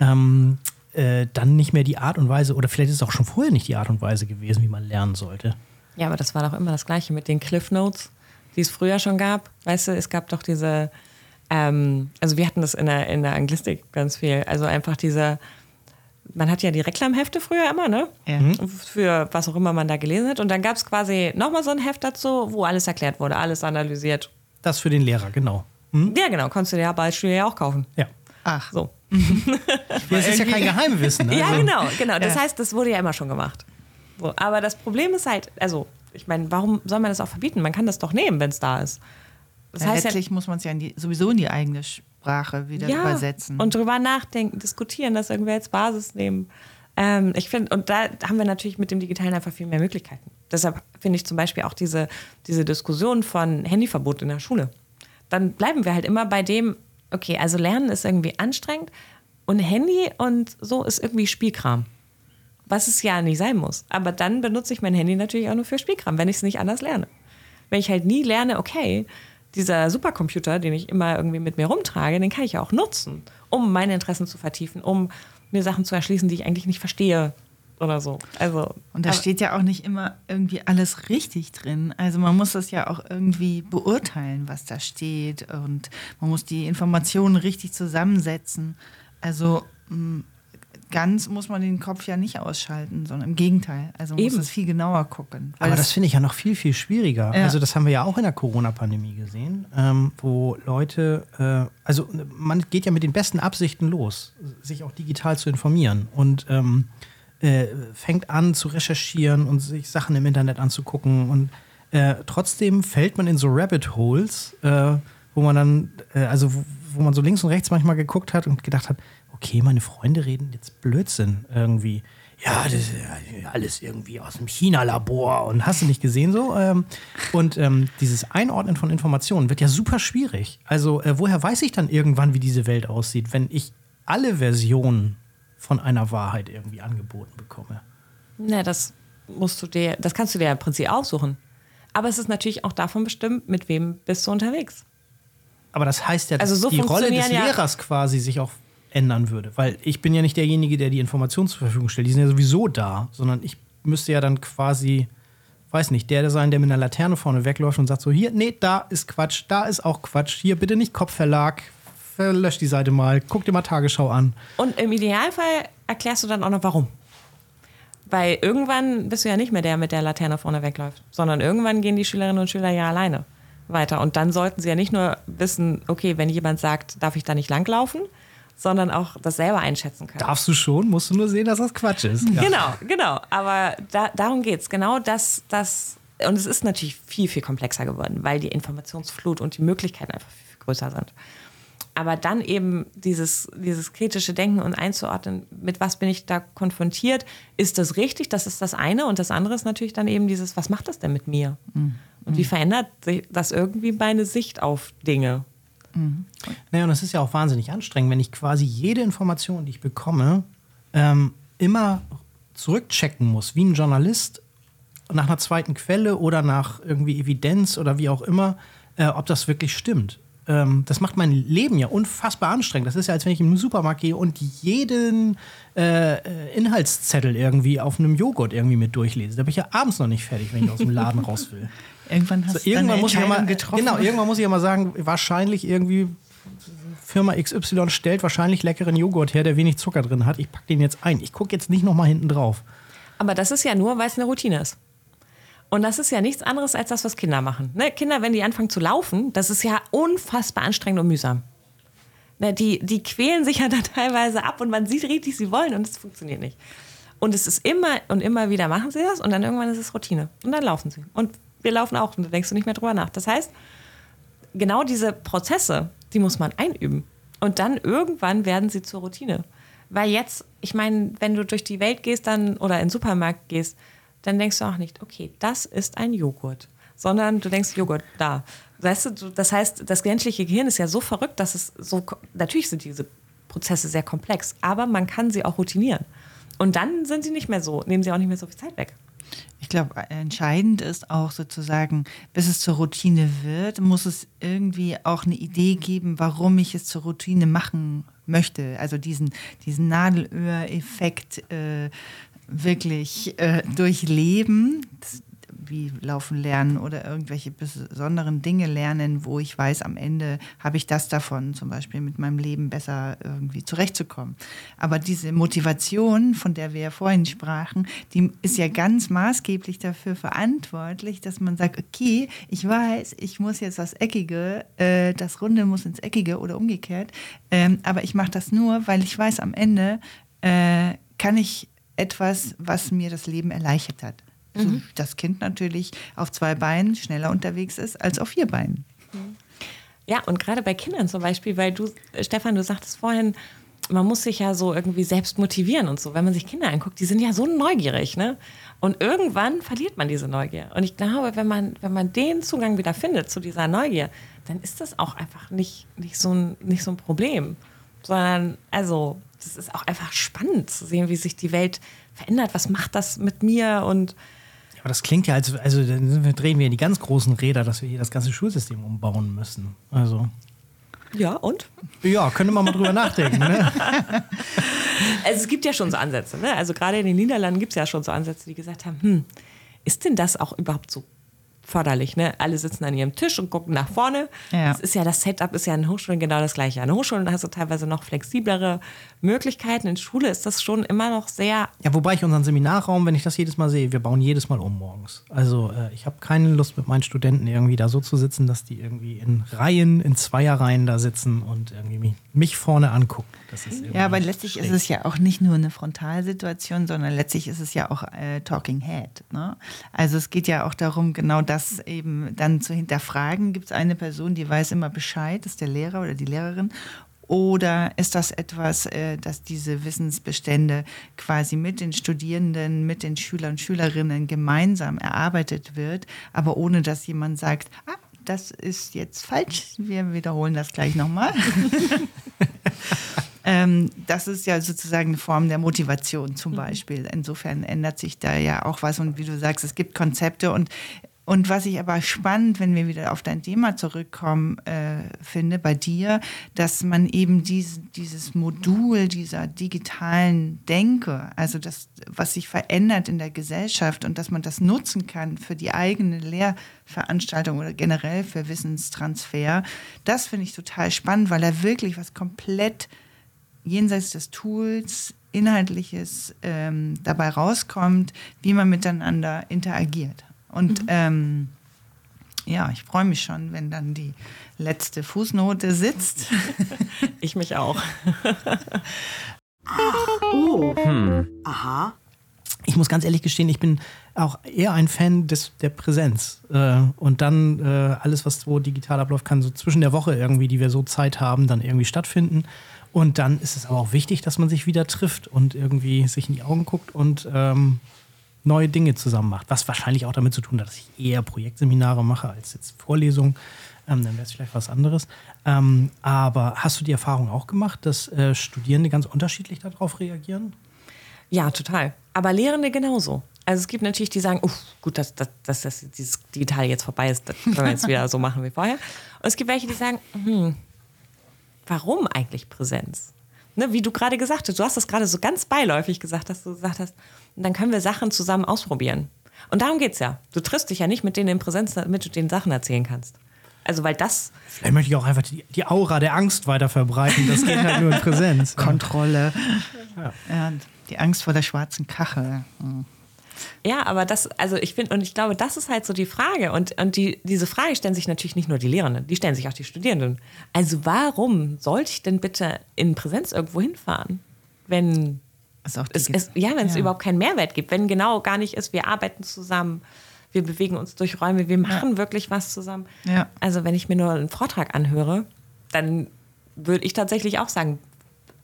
ähm, äh, dann nicht mehr die Art und Weise, oder vielleicht ist es auch schon vorher nicht die Art und Weise gewesen, wie man lernen sollte. Ja, aber das war doch immer das Gleiche mit den Cliff Notes die es früher schon gab. Weißt du, es gab doch diese, ähm, also wir hatten das in der, in der Anglistik ganz viel. Also einfach diese, man hat ja die Reklamhefte früher immer, ne? Ja. Mhm. Für was auch immer man da gelesen hat. Und dann gab es quasi nochmal so ein Heft dazu, wo alles erklärt wurde, alles analysiert. Das für den Lehrer, genau. Mhm. Ja, genau. Konntest du dir ja Beispiele ja auch kaufen. Ja. Ach. So. das ist ja kein Geheimwissen. Ne? Ja, also genau, genau. Das ja. heißt, das wurde ja immer schon gemacht. So. Aber das Problem ist halt, also ich meine, warum soll man das auch verbieten? Man kann das doch nehmen, wenn es da ist. Das ja, heißt letztlich ja, muss man es ja in die, sowieso in die eigene Sprache wieder ja, übersetzen. Und drüber nachdenken, diskutieren, das irgendwie als Basis nehmen. Ähm, ich finde, und da haben wir natürlich mit dem Digitalen einfach viel mehr Möglichkeiten. Deshalb finde ich zum Beispiel auch diese, diese Diskussion von Handyverbot in der Schule. Dann bleiben wir halt immer bei dem, okay, also Lernen ist irgendwie anstrengend und Handy und so ist irgendwie Spielkram was es ja nicht sein muss. Aber dann benutze ich mein Handy natürlich auch nur für Spielkram, wenn ich es nicht anders lerne. Wenn ich halt nie lerne, okay, dieser Supercomputer, den ich immer irgendwie mit mir rumtrage, den kann ich ja auch nutzen, um meine Interessen zu vertiefen, um mir Sachen zu erschließen, die ich eigentlich nicht verstehe oder so. Also, und da steht ja auch nicht immer irgendwie alles richtig drin. Also man muss das ja auch irgendwie beurteilen, was da steht und man muss die Informationen richtig zusammensetzen. Also mm, ganz muss man den Kopf ja nicht ausschalten, sondern im Gegenteil. Also man muss Eben. es viel genauer gucken. Aber das finde ich ja noch viel, viel schwieriger. Ja. Also das haben wir ja auch in der Corona-Pandemie gesehen, ähm, wo Leute, äh, also man geht ja mit den besten Absichten los, sich auch digital zu informieren und ähm, äh, fängt an zu recherchieren und sich Sachen im Internet anzugucken und äh, trotzdem fällt man in so Rabbit Holes, äh, wo man dann, äh, also wo, wo man so links und rechts manchmal geguckt hat und gedacht hat, okay, meine Freunde reden jetzt Blödsinn irgendwie. Ja, das ist ja alles irgendwie aus dem China-Labor und hast du nicht gesehen so? Ähm, und ähm, dieses Einordnen von Informationen wird ja super schwierig. Also äh, woher weiß ich dann irgendwann, wie diese Welt aussieht, wenn ich alle Versionen von einer Wahrheit irgendwie angeboten bekomme? Na, das musst du dir, das kannst du dir im Prinzip aussuchen. Aber es ist natürlich auch davon bestimmt, mit wem bist du unterwegs. Aber das heißt ja, dass Also so die Rolle des ja- Lehrers quasi sich auch ändern würde. Weil ich bin ja nicht derjenige, der die Informationen zur Verfügung stellt. Die sind ja sowieso da. Sondern ich müsste ja dann quasi, weiß nicht, der sein, der mit einer Laterne vorne wegläuft und sagt so, hier, nee, da ist Quatsch, da ist auch Quatsch. Hier, bitte nicht Kopfverlag. Lösch die Seite mal. Guck dir mal Tagesschau an. Und im Idealfall erklärst du dann auch noch warum. Weil irgendwann bist du ja nicht mehr der mit der Laterne vorne wegläuft, sondern irgendwann gehen die Schülerinnen und Schüler ja alleine weiter. Und dann sollten sie ja nicht nur wissen, okay, wenn jemand sagt, darf ich da nicht langlaufen, sondern auch das selber einschätzen können. Darfst du schon, musst du nur sehen, dass das Quatsch ist. Ja. Genau, genau. Aber da, darum geht es. Genau das, das. Und es ist natürlich viel, viel komplexer geworden, weil die Informationsflut und die Möglichkeiten einfach viel, viel größer sind. Aber dann eben dieses, dieses kritische Denken und einzuordnen, mit was bin ich da konfrontiert, ist das richtig? Das ist das eine. Und das andere ist natürlich dann eben dieses, was macht das denn mit mir? Und wie verändert sich das irgendwie meine Sicht auf Dinge? Naja, und es ist ja auch wahnsinnig anstrengend, wenn ich quasi jede Information, die ich bekomme, ähm, immer zurückchecken muss, wie ein Journalist nach einer zweiten Quelle oder nach irgendwie Evidenz oder wie auch immer, äh, ob das wirklich stimmt. Ähm, das macht mein Leben ja unfassbar anstrengend. Das ist ja, als wenn ich im Supermarkt gehe und jeden äh, Inhaltszettel irgendwie auf einem Joghurt irgendwie mit durchlese. Da bin ich ja abends noch nicht fertig, wenn ich aus dem Laden raus will. Irgendwann hast So, du irgendwann muss ich ja mal, getroffen. genau, irgendwann muss ich ja mal sagen, wahrscheinlich irgendwie Firma XY stellt wahrscheinlich leckeren Joghurt her, der wenig Zucker drin hat. Ich packe den jetzt ein. Ich gucke jetzt nicht noch mal hinten drauf. Aber das ist ja nur, weil es eine Routine ist. Und das ist ja nichts anderes als das, was Kinder machen. Ne? Kinder, wenn die anfangen zu laufen, das ist ja unfassbar anstrengend und mühsam. Ne? Die, die quälen sich ja da teilweise ab und man sieht richtig, sie wollen und es funktioniert nicht. Und es ist immer und immer wieder machen sie das und dann irgendwann ist es Routine. Und dann laufen sie. Und wir laufen auch und da denkst du nicht mehr drüber nach. Das heißt, genau diese Prozesse, die muss man einüben. Und dann irgendwann werden sie zur Routine. Weil jetzt, ich meine, wenn du durch die Welt gehst dann oder in den Supermarkt gehst, dann denkst du auch nicht, okay, das ist ein Joghurt. Sondern du denkst, Joghurt, da. Weißt du, das heißt, das menschliche Gehirn ist ja so verrückt, dass es so, natürlich sind diese Prozesse sehr komplex, aber man kann sie auch routinieren. Und dann sind sie nicht mehr so, nehmen sie auch nicht mehr so viel Zeit weg. Ich glaube, entscheidend ist auch sozusagen, bis es zur Routine wird, muss es irgendwie auch eine Idee geben, warum ich es zur Routine machen möchte. Also diesen, diesen Nadelöhr-Effekt äh, wirklich äh, durchleben. Das, wie laufen lernen oder irgendwelche besonderen Dinge lernen, wo ich weiß, am Ende habe ich das davon, zum Beispiel mit meinem Leben besser irgendwie zurechtzukommen. Aber diese Motivation, von der wir ja vorhin sprachen, die ist ja ganz maßgeblich dafür verantwortlich, dass man sagt, okay, ich weiß, ich muss jetzt das Eckige, äh, das Runde muss ins Eckige oder umgekehrt, ähm, aber ich mache das nur, weil ich weiß, am Ende äh, kann ich etwas, was mir das Leben erleichtert hat. So, das Kind natürlich auf zwei Beinen schneller unterwegs ist als auf vier Beinen. Ja, und gerade bei Kindern zum Beispiel, weil du, Stefan, du sagtest vorhin, man muss sich ja so irgendwie selbst motivieren und so. Wenn man sich Kinder anguckt, die sind ja so neugierig, ne? Und irgendwann verliert man diese Neugier. Und ich glaube, wenn man, wenn man den Zugang wieder findet zu dieser Neugier, dann ist das auch einfach nicht, nicht, so, ein, nicht so ein Problem. Sondern, also, das ist auch einfach spannend zu sehen, wie sich die Welt verändert. Was macht das mit mir? Und Aber das klingt ja, als also dann drehen wir in die ganz großen Räder, dass wir hier das ganze Schulsystem umbauen müssen. Also ja, und? ja, könnte man mal drüber nachdenken. Ne? Also es gibt ja schon so Ansätze. Ne? Also gerade in den Niederlanden gibt es ja schon so Ansätze, die gesagt haben, hm, ist denn das auch überhaupt so förderlich. Ne? Alle sitzen an ihrem Tisch und gucken nach vorne. Ja. Das ist ja das Setup ist ja in Hochschulen genau das gleiche. An Hochschulen hast du teilweise noch flexiblere Möglichkeiten. In Schule ist das schon immer noch sehr. Ja, wobei ich unseren Seminarraum, wenn ich das jedes Mal sehe, wir bauen jedes Mal um morgens. Also äh, ich habe keine Lust mit meinen Studenten irgendwie da so zu sitzen, dass die irgendwie in Reihen, in Zweierreihen da sitzen und irgendwie mich, mich vorne angucken. Das Ja, aber letztlich schräg. ist es ja auch nicht nur eine Frontalsituation, sondern letztlich ist es ja auch äh, Talking Head. Ne? Also es geht ja auch darum, genau das eben dann zu hinterfragen. Gibt es eine Person, die weiß immer Bescheid, ist der Lehrer oder die Lehrerin? Oder ist das etwas, äh, dass diese Wissensbestände quasi mit den Studierenden, mit den Schülern und Schülerinnen gemeinsam erarbeitet wird, aber ohne dass jemand sagt, ah, das ist jetzt falsch, wir wiederholen das gleich nochmal. Ähm, das ist ja sozusagen eine Form der Motivation zum Beispiel. Insofern ändert sich da ja auch was. Und wie du sagst, es gibt Konzepte. Und, und was ich aber spannend, wenn wir wieder auf dein Thema zurückkommen, äh, finde bei dir, dass man eben dies, dieses Modul dieser digitalen Denke, also das, was sich verändert in der Gesellschaft und dass man das nutzen kann für die eigene Lehrveranstaltung oder generell für Wissenstransfer, das finde ich total spannend, weil er wirklich was komplett jenseits des Tools Inhaltliches ähm, dabei rauskommt, wie man miteinander interagiert. Und ähm, ja, ich freue mich schon, wenn dann die letzte Fußnote sitzt. Ich mich auch. Oh. Aha. ich muss ganz ehrlich gestehen, ich bin auch eher ein Fan des, der Präsenz. Äh, und dann äh, alles, was so digital abläuft, kann so zwischen der Woche irgendwie, die wir so Zeit haben, dann irgendwie stattfinden. Und dann ist es aber auch wichtig, dass man sich wieder trifft und irgendwie sich in die Augen guckt und ähm, neue Dinge zusammen macht. Was wahrscheinlich auch damit zu tun hat, dass ich eher Projektseminare mache als jetzt Vorlesungen. Ähm, dann wäre es vielleicht was anderes. Ähm, aber hast du die Erfahrung auch gemacht, dass äh, Studierende ganz unterschiedlich darauf reagieren? Ja, total. Aber Lehrende genauso. Also es gibt natürlich, die sagen, uff, gut, dass, dass, dass das dieses Digital jetzt vorbei ist, das können wir jetzt wieder so machen wie vorher. Und es gibt welche, die sagen, hm, warum eigentlich Präsenz? Ne, wie du gerade gesagt hast, du hast das gerade so ganz beiläufig gesagt, dass du gesagt hast, dann können wir Sachen zusammen ausprobieren. Und darum geht's ja. Du triffst dich ja nicht mit denen in Präsenz, damit du denen Sachen erzählen kannst. Also weil das, Vielleicht möchte ich auch einfach die, die Aura der Angst weiter verbreiten. Das geht halt nur in Präsenz. Kontrolle. Ja. die Angst vor der schwarzen Kachel. Mhm. Ja, aber das, also ich finde, und ich glaube, das ist halt so die Frage. Und, und die, diese Frage stellen sich natürlich nicht nur die Lehrenden, die stellen sich auch die Studierenden. Also warum sollte ich denn bitte in Präsenz irgendwo hinfahren, wenn auch es, es, ja, wenn es Ja. überhaupt keinen Mehrwert gibt, wenn genau gar nicht ist, wir arbeiten zusammen, wir bewegen uns durch Räume, wir machen wirklich was zusammen. Ja. Also wenn ich mir nur einen Vortrag anhöre, dann würde ich tatsächlich auch sagen,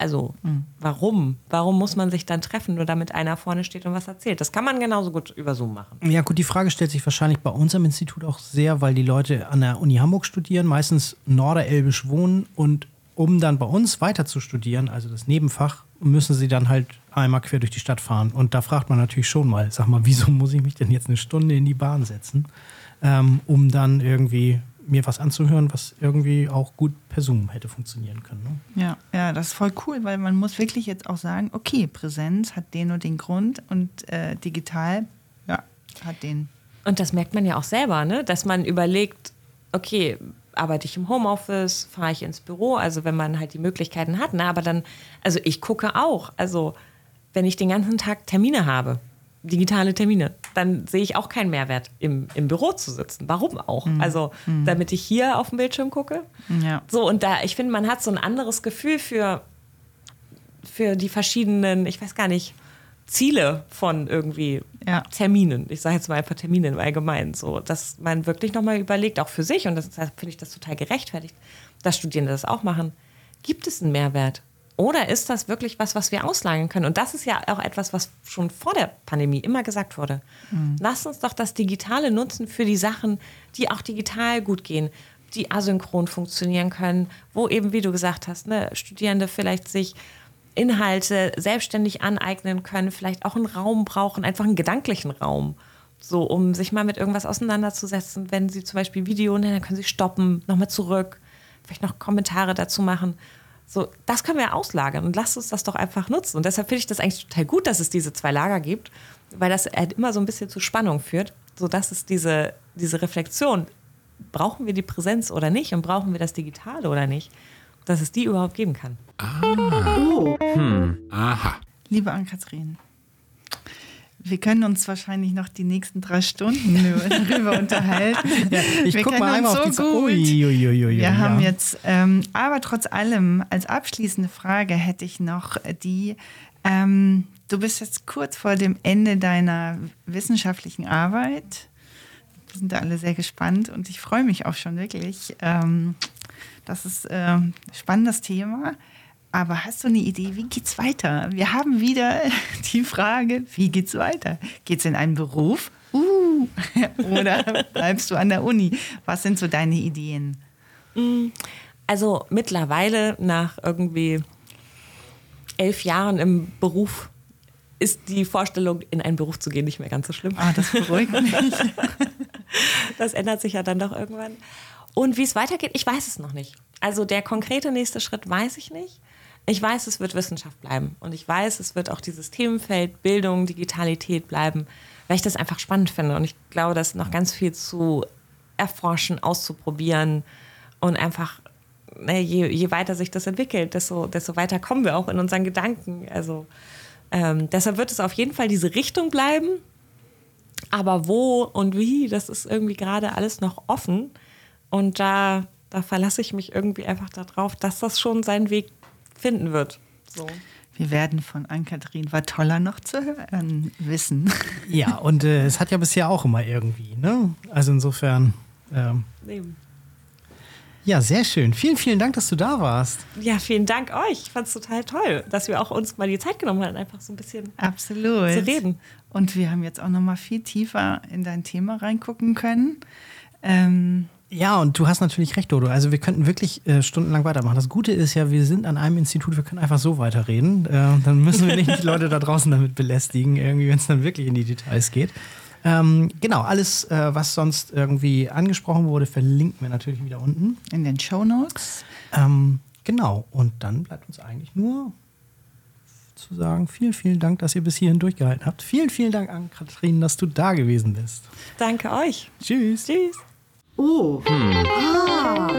also Hm. warum? Warum muss man sich dann treffen, nur damit einer vorne steht und was erzählt? Das kann man genauso gut über Zoom machen. Ja, gut, die Frage stellt sich wahrscheinlich bei uns am Institut auch sehr, weil die Leute an der Uni Hamburg studieren, meistens norderelbisch wohnen und um dann bei uns weiter zu studieren, also das Nebenfach, müssen sie dann halt einmal quer durch die Stadt fahren. Und da fragt man natürlich schon mal, sag mal, wieso muss ich mich denn jetzt eine Stunde in die Bahn setzen, ähm, um dann irgendwie mir was anzuhören, was irgendwie auch gut per Zoom hätte funktionieren können. Ne? Ja, ja, das ist voll cool, weil man muss wirklich jetzt auch sagen, okay, Präsenz hat den und den Grund und äh, digital, ja, hat den. Und das merkt man ja auch selber, ne? dass man überlegt, okay, arbeite ich im Homeoffice, fahre ich ins Büro, also wenn man halt die Möglichkeiten hat. Ne? Aber dann, also ich gucke auch, also wenn ich den ganzen Tag Termine habe, digitale Termine, dann sehe ich auch keinen Mehrwert, im, im Büro zu sitzen. Warum auch? Also damit ich hier auf dem Bildschirm gucke. Ja. So, und da, ich finde, man hat so ein anderes Gefühl für, für die verschiedenen, ich weiß gar nicht, Ziele von irgendwie Ja. Terminen. Ich sage jetzt mal einfach Termine im Allgemeinen. So, dass man wirklich nochmal überlegt, auch für sich, und das deshalb finde ich das total gerechtfertigt, dass Studierende das auch machen. Gibt es einen Mehrwert? Oder ist das wirklich was, was wir auslagern können? Und das ist ja auch etwas, was schon vor der Pandemie immer gesagt wurde. Lasst uns doch das Digitale nutzen für die Sachen, die auch digital gut gehen, die asynchron funktionieren können, wo eben, wie du gesagt hast, ne, Studierende vielleicht sich Inhalte selbstständig aneignen können, vielleicht auch einen Raum brauchen, einfach einen gedanklichen Raum. So, um sich mal mit irgendwas auseinanderzusetzen. Wenn sie zum Beispiel Video nennen, dann können sie stoppen, nochmal zurück, vielleicht noch Kommentare dazu machen. So, das können wir auslagern und lasst uns das doch einfach nutzen. Und deshalb finde ich das eigentlich total gut, dass es diese zwei Lager gibt, weil das halt immer so ein bisschen zu Spannung führt, sodass es diese, diese Reflexion, brauchen wir die Präsenz oder nicht und brauchen wir das Digitale oder nicht, dass es die überhaupt geben kann. Aha. Liebe Ann-Kathrin, wir können uns wahrscheinlich noch die nächsten drei Stunden darüber unterhalten. Ich wir guck mal einmal uns auf die so gut. Ui, ui, ui, Wir ja. haben jetzt, ähm, aber trotz allem, als abschließende Frage hätte ich noch die, ähm, du bist jetzt kurz vor dem Ende deiner wissenschaftlichen Arbeit. Wir sind da alle sehr gespannt und ich freue mich auch schon wirklich. Ähm, das ist ein spannendes Thema. Aber hast du eine Idee, wie geht's weiter? Wir haben wieder die Frage, wie geht's weiter? Geht's in einen Beruf? Uh, oder bleibst du an der Uni? Was sind so deine Ideen? Also mittlerweile nach irgendwie elf Jahren im Beruf ist die Vorstellung, in einen Beruf zu gehen, nicht mehr ganz so schlimm. Ah, das beruhigt mich. Das ändert sich ja dann doch irgendwann. Und wie es weitergeht, ich weiß es noch nicht. Also der konkrete nächste Schritt weiß ich nicht. Ich weiß, es wird Wissenschaft bleiben. Und ich weiß, es wird auch dieses Themenfeld Bildung, Digitalität bleiben, weil ich das einfach spannend finde. Und ich glaube, da ist noch ganz viel zu erforschen, auszuprobieren und einfach, ne, je, je weiter sich das entwickelt, desto, desto weiter kommen wir auch in unseren Gedanken. Also ähm, deshalb wird es auf jeden Fall diese Richtung bleiben. Aber wo und wie, das ist irgendwie gerade alles noch offen. Und da, da verlasse ich mich irgendwie einfach darauf, dass das schon seinen Weg finden wird. So. Wir werden von Ann-Kathrin Watoller noch zu hören wissen. Ja, und äh, es hat ja bisher auch immer irgendwie, ne? Also insofern, ähm, ja, sehr schön. Vielen, vielen Dank, dass du da warst. Ja, vielen Dank euch. Ich fand es total toll, dass wir auch uns mal die Zeit genommen haben, einfach so ein bisschen Absolut. zu reden. Und wir haben jetzt auch noch mal viel tiefer in dein Thema reingucken können. Ähm, Ja, und du hast natürlich recht, Dodo. Also wir könnten wirklich äh, stundenlang weitermachen. Das Gute ist ja, wir sind an einem Institut, wir können einfach so weiterreden. Äh, dann müssen wir nicht die Leute da draußen damit belästigen, irgendwie, wenn es dann wirklich in die Details geht. Ähm, genau, alles, äh, was sonst irgendwie angesprochen wurde, verlinken wir natürlich wieder unten. in den Shownotes. Ähm, genau, und dann bleibt uns eigentlich nur zu sagen, vielen, vielen Dank, dass ihr bis hierhin durchgehalten habt. Vielen, vielen Dank an Katrin, dass du da gewesen bist. Danke euch. Tschüss. Tschüss. おお、うん、ああ